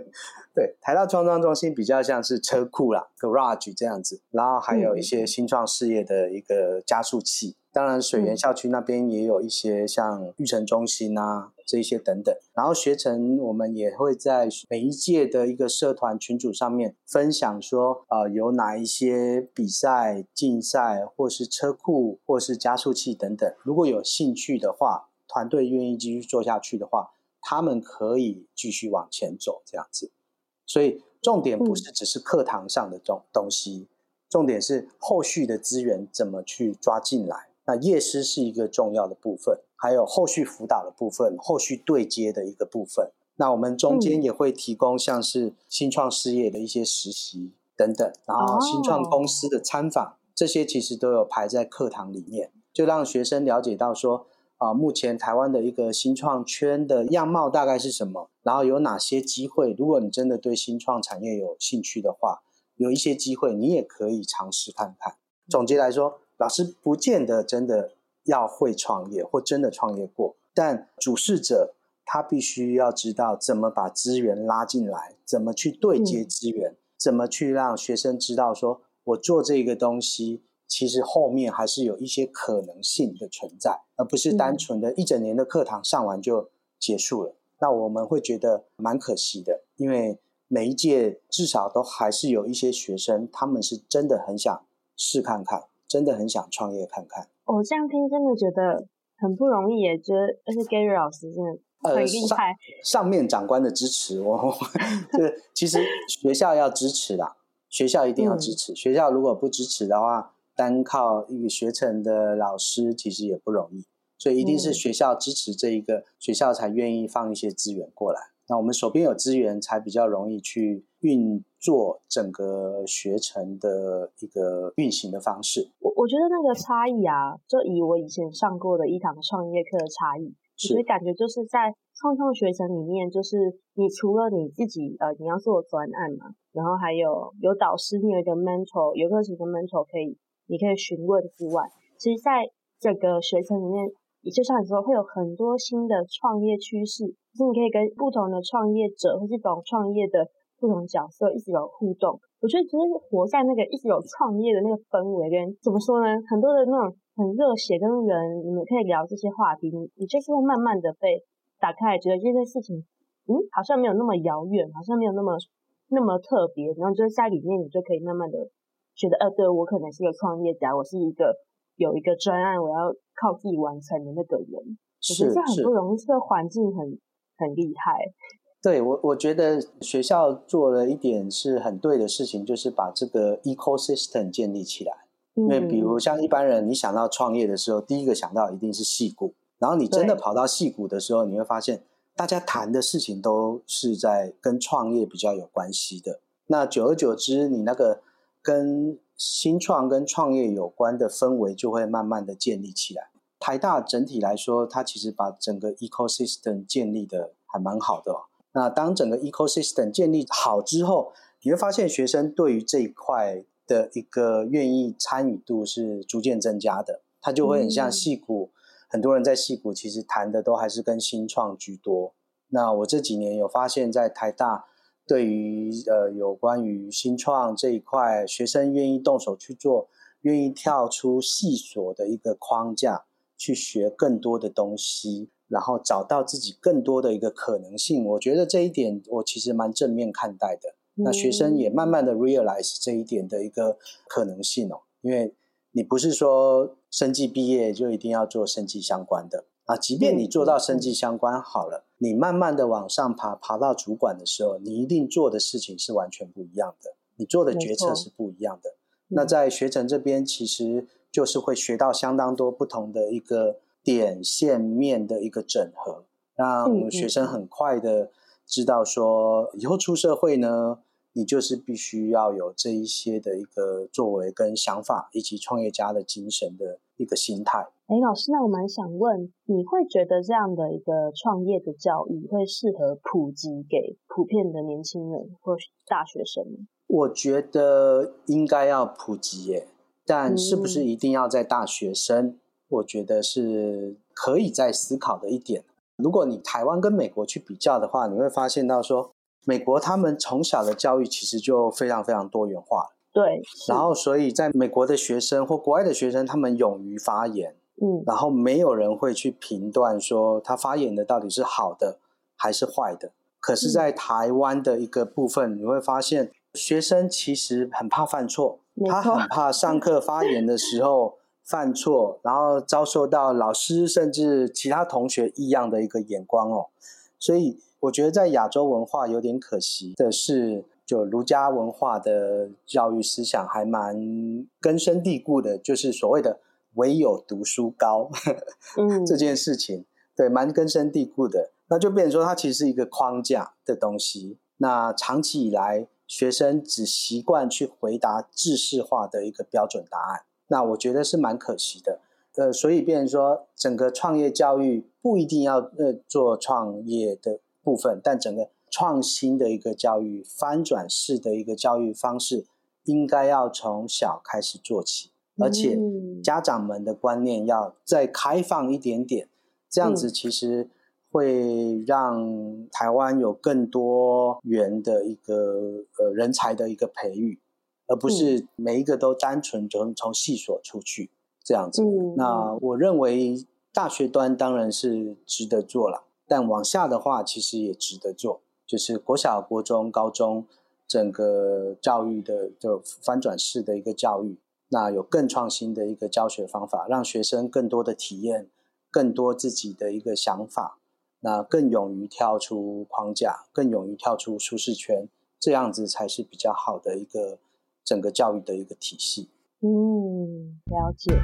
对，台大创创中心比较像是车库啦，garage 这样子，然后还有一些新创事业的一个加速器。嗯、当然，水源校区那边也有一些像育成中心啊，这一些等等。然后学成我们也会在每一届的一个社团群组上面分享说，呃，有哪一些比赛、竞赛，或是车库，或是加速器等等。如果有兴趣的话，团队愿意继续做下去的话，他们可以继续往前走，这样子。所以重点不是只是课堂上的东东西，重点是后续的资源怎么去抓进来。那夜师是一个重要的部分，还有后续辅导的部分，后续对接的一个部分。那我们中间也会提供像是新创事业的一些实习等等，然后新创公司的参访，这些其实都有排在课堂里面，就让学生了解到说。啊，目前台湾的一个新创圈的样貌大概是什么？然后有哪些机会？如果你真的对新创产业有兴趣的话，有一些机会你也可以尝试看看。总结来说，老师不见得真的要会创业或真的创业过，但主事者他必须要知道怎么把资源拉进来，怎么去对接资源，嗯、怎么去让学生知道说，我做这个东西。其实后面还是有一些可能性的存在，而不是单纯的一整年的课堂上完就结束了。嗯、那我们会觉得蛮可惜的，因为每一届至少都还是有一些学生，他们是真的很想试看看，真的很想创业看看。我、哦、这样听真的觉得很不容易耶，觉得而且 Gary 老师真的很厉害。呃、上，上面长官的支持，我 就是其实学校要支持啦，学校一定要支持。嗯、学校如果不支持的话。单靠一个学成的老师其实也不容易，所以一定是学校支持这一个、嗯、学校才愿意放一些资源过来。那我们手边有资源，才比较容易去运作整个学程的一个运行的方式。我我觉得那个差异啊，就以我以前上过的一堂创业课的差异，其实感觉就是在创创学程里面，就是你除了你自己呃你要做专案嘛，然后还有有导师，你有一个 mentor，有课程的 mentor 可以。你可以询问之外，其实在这个学程里面，也就像你说，会有很多新的创业趋势，就是你可以跟不同的创业者或是懂创业的不同角色一直有互动。我觉得只是活在那个一直有创业的那个氛围跟怎么说呢？很多的那种很热血跟人，你们可以聊这些话题，你你就是会慢慢的被打开，觉得这件事情，嗯，好像没有那么遥远，好像没有那么那么特别，然后就是在里面，你就可以慢慢的。觉得呃，对，我可能是一个创业家，我是一个有一个专案，我要靠自己完成的那个人，我觉得这很不容易，这个环境很很厉害。对我，我觉得学校做了一点是很对的事情，就是把这个 ecosystem 建立起来。嗯、因为比如像一般人，你想到创业的时候，第一个想到一定是戏谷，然后你真的跑到戏谷的时候，你会发现大家谈的事情都是在跟创业比较有关系的。那久而久之，你那个。跟新创跟创业有关的氛围就会慢慢的建立起来。台大整体来说，它其实把整个 ecosystem 建立的还蛮好的哦。那当整个 ecosystem 建立好之后，你会发现学生对于这一块的一个愿意参与度是逐渐增加的。它就会很像戏骨，嗯、很多人在戏骨其实谈的都还是跟新创居多。那我这几年有发现，在台大。对于呃有关于新创这一块，学生愿意动手去做，愿意跳出系所的一个框架，去学更多的东西，然后找到自己更多的一个可能性。我觉得这一点我其实蛮正面看待的。那学生也慢慢的 realize 这一点的一个可能性哦，因为你不是说生计毕业就一定要做生计相关的。啊，即便你做到生计相关好了，你慢慢的往上爬，爬到主管的时候，你一定做的事情是完全不一样的，你做的决策是不一样的。那在学成这边，其实就是会学到相当多不同的一个点线面的一个整合，让学生很快的知道说，以后出社会呢，你就是必须要有这一些的一个作为跟想法，以及创业家的精神的一个心态。哎，老师，那我蛮想问，你会觉得这样的一个创业的教育会适合普及给普遍的年轻人或大学生吗？我觉得应该要普及耶，但是不是一定要在大学生？嗯、我觉得是可以再思考的一点。如果你台湾跟美国去比较的话，你会发现到说，美国他们从小的教育其实就非常非常多元化。对，然后所以在美国的学生或国外的学生，他们勇于发言，嗯，然后没有人会去评断说他发言的到底是好的还是坏的。可是，在台湾的一个部分，嗯，你会发现学生其实很怕犯错，他很怕上课发言的时候犯错，然后遭受到老师甚至其他同学异样的一个眼光哦。所以，我觉得在亚洲文化有点可惜的是。就儒家文化的教育思想还蛮根深蒂固的，就是所谓的“唯有读书高”嗯、这件事情，对，蛮根深蒂固的。那就变成说，它其实是一个框架的东西。那长期以来，学生只习惯去回答制式化的一个标准答案，那我觉得是蛮可惜的。呃，所以变成说，整个创业教育不一定要呃做创业的部分，但整个。创新的一个教育，翻转式的一个教育方式，应该要从小开始做起，而且家长们的观念要再开放一点点，这样子其实会让台湾有更多元的一个呃人才的一个培育，而不是每一个都单纯从从系所出去这样子。那我认为大学端当然是值得做了，但往下的话其实也值得做。就是国小、国中、高中整个教育的就翻转式的一个教育，那有更创新的一个教学方法，让学生更多的体验，更多自己的一个想法，那更勇于跳出框架，更勇于跳出舒适圈，这样子才是比较好的一个整个教育的一个体系。嗯，了解。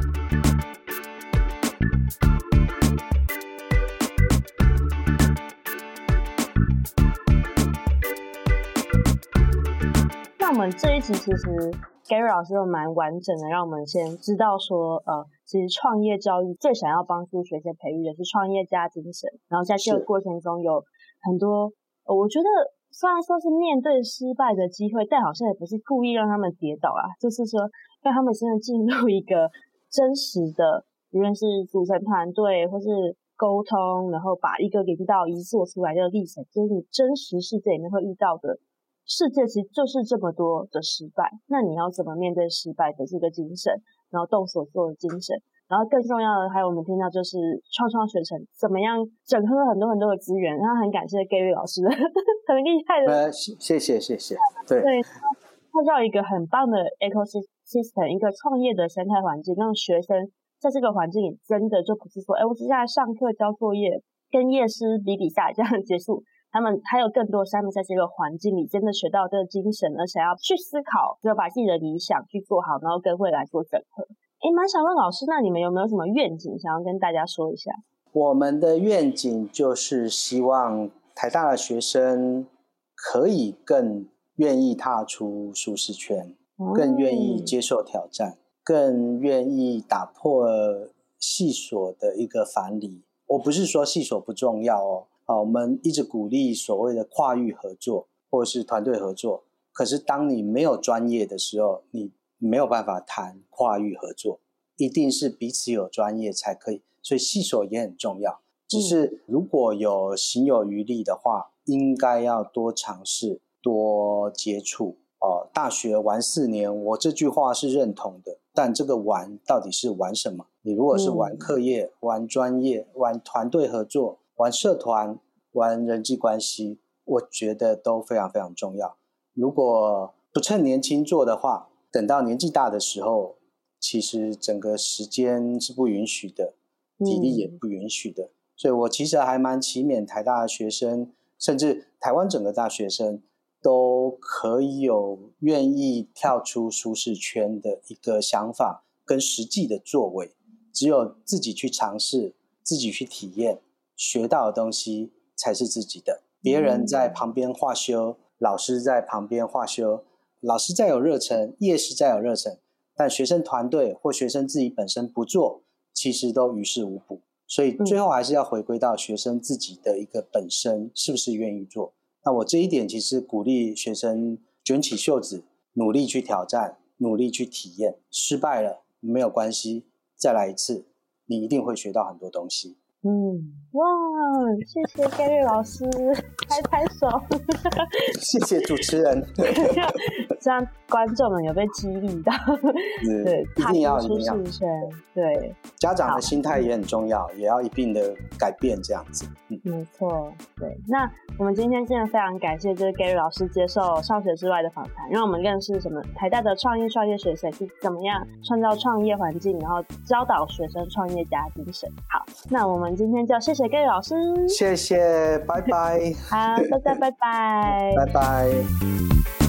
那我们这一集其实 Gary 老师又蛮完整的，让我们先知道说，呃，其实创业教育最想要帮助学生培育的是创业家精神。然后在这个过程中有很多，呃，我觉得虽然说是面对失败的机会，但好像也不是故意让他们跌倒啊，就是说让他们真的进入一个真实的，无论是组成团队或是沟通，然后把一个零到一做出来的历程，就是你真实世界里面会遇到的。世界其实就是这么多的失败，那你要怎么面对失败的这个精神，然后动手做的精神，然后更重要的还有我们听到就是创创学程怎么样整合了很多很多的资源，然后很感谢 Gary 老师 很厉害的，呃，谢谢谢谢，对对，创造一个很棒的 ecosystem，一个创业的生态环境，让学生在这个环境里真的就不是说，哎，我只是在上课交作业，跟夜师比比赛这样结束。他们还有更多，他们在这个环境里真的学到这个精神，而且要去思考，就把自己的理想去做好，然后跟未来做整合。诶，蛮想问老师，那你们有没有什么愿景想要跟大家说一下？我们的愿景就是希望台大的学生可以更愿意踏出舒适圈，更愿意接受挑战，更愿意打破系所的一个藩篱。我不是说系所不重要哦。啊，我们一直鼓励所谓的跨域合作或是团队合作。可是，当你没有专业的时候，你没有办法谈跨域合作。一定是彼此有专业才可以。所以，细所也很重要。只是如果有行有余力的话，应该要多尝试、多接触。哦，大学玩四年，我这句话是认同的。但这个玩到底是玩什么？你如果是玩课业、玩专业、玩团队合作。玩社团、玩人际关系，我觉得都非常非常重要。如果不趁年轻做的话，等到年纪大的时候，其实整个时间是不允许的，体力也不允许的。嗯、所以我其实还蛮期勉台大的学生，甚至台湾整个大学生，都可以有愿意跳出舒适圈的一个想法跟实际的作为。只有自己去尝试，自己去体验。学到的东西才是自己的，别人在旁边画修，老师在旁边画休，老师再有热忱，业师再有热忱，但学生团队或学生自己本身不做，其实都于事无补。所以最后还是要回归到学生自己的一个本身，是不是愿意做？那我这一点其实鼓励学生卷起袖子，努力去挑战，努力去体验，失败了没有关系，再来一次，你一定会学到很多东西。嗯。哇，谢谢 Gary 老师，拍拍手。谢谢主持人，这样观众们有被激励到。对，一定要一定要。对，家长的心态也很重要，也要一并的改变这样子。嗯，没错。对，那我们今天真的非常感谢，就是 Gary 老师接受上学之外的访谈，让我们认识什么台大的创业创业学生是怎么样创造创业环境，然后教导学生创业家精神。好，那我们今天就谢谢。Gary 老师，谢谢，拜拜。好，大家拜拜，拜拜。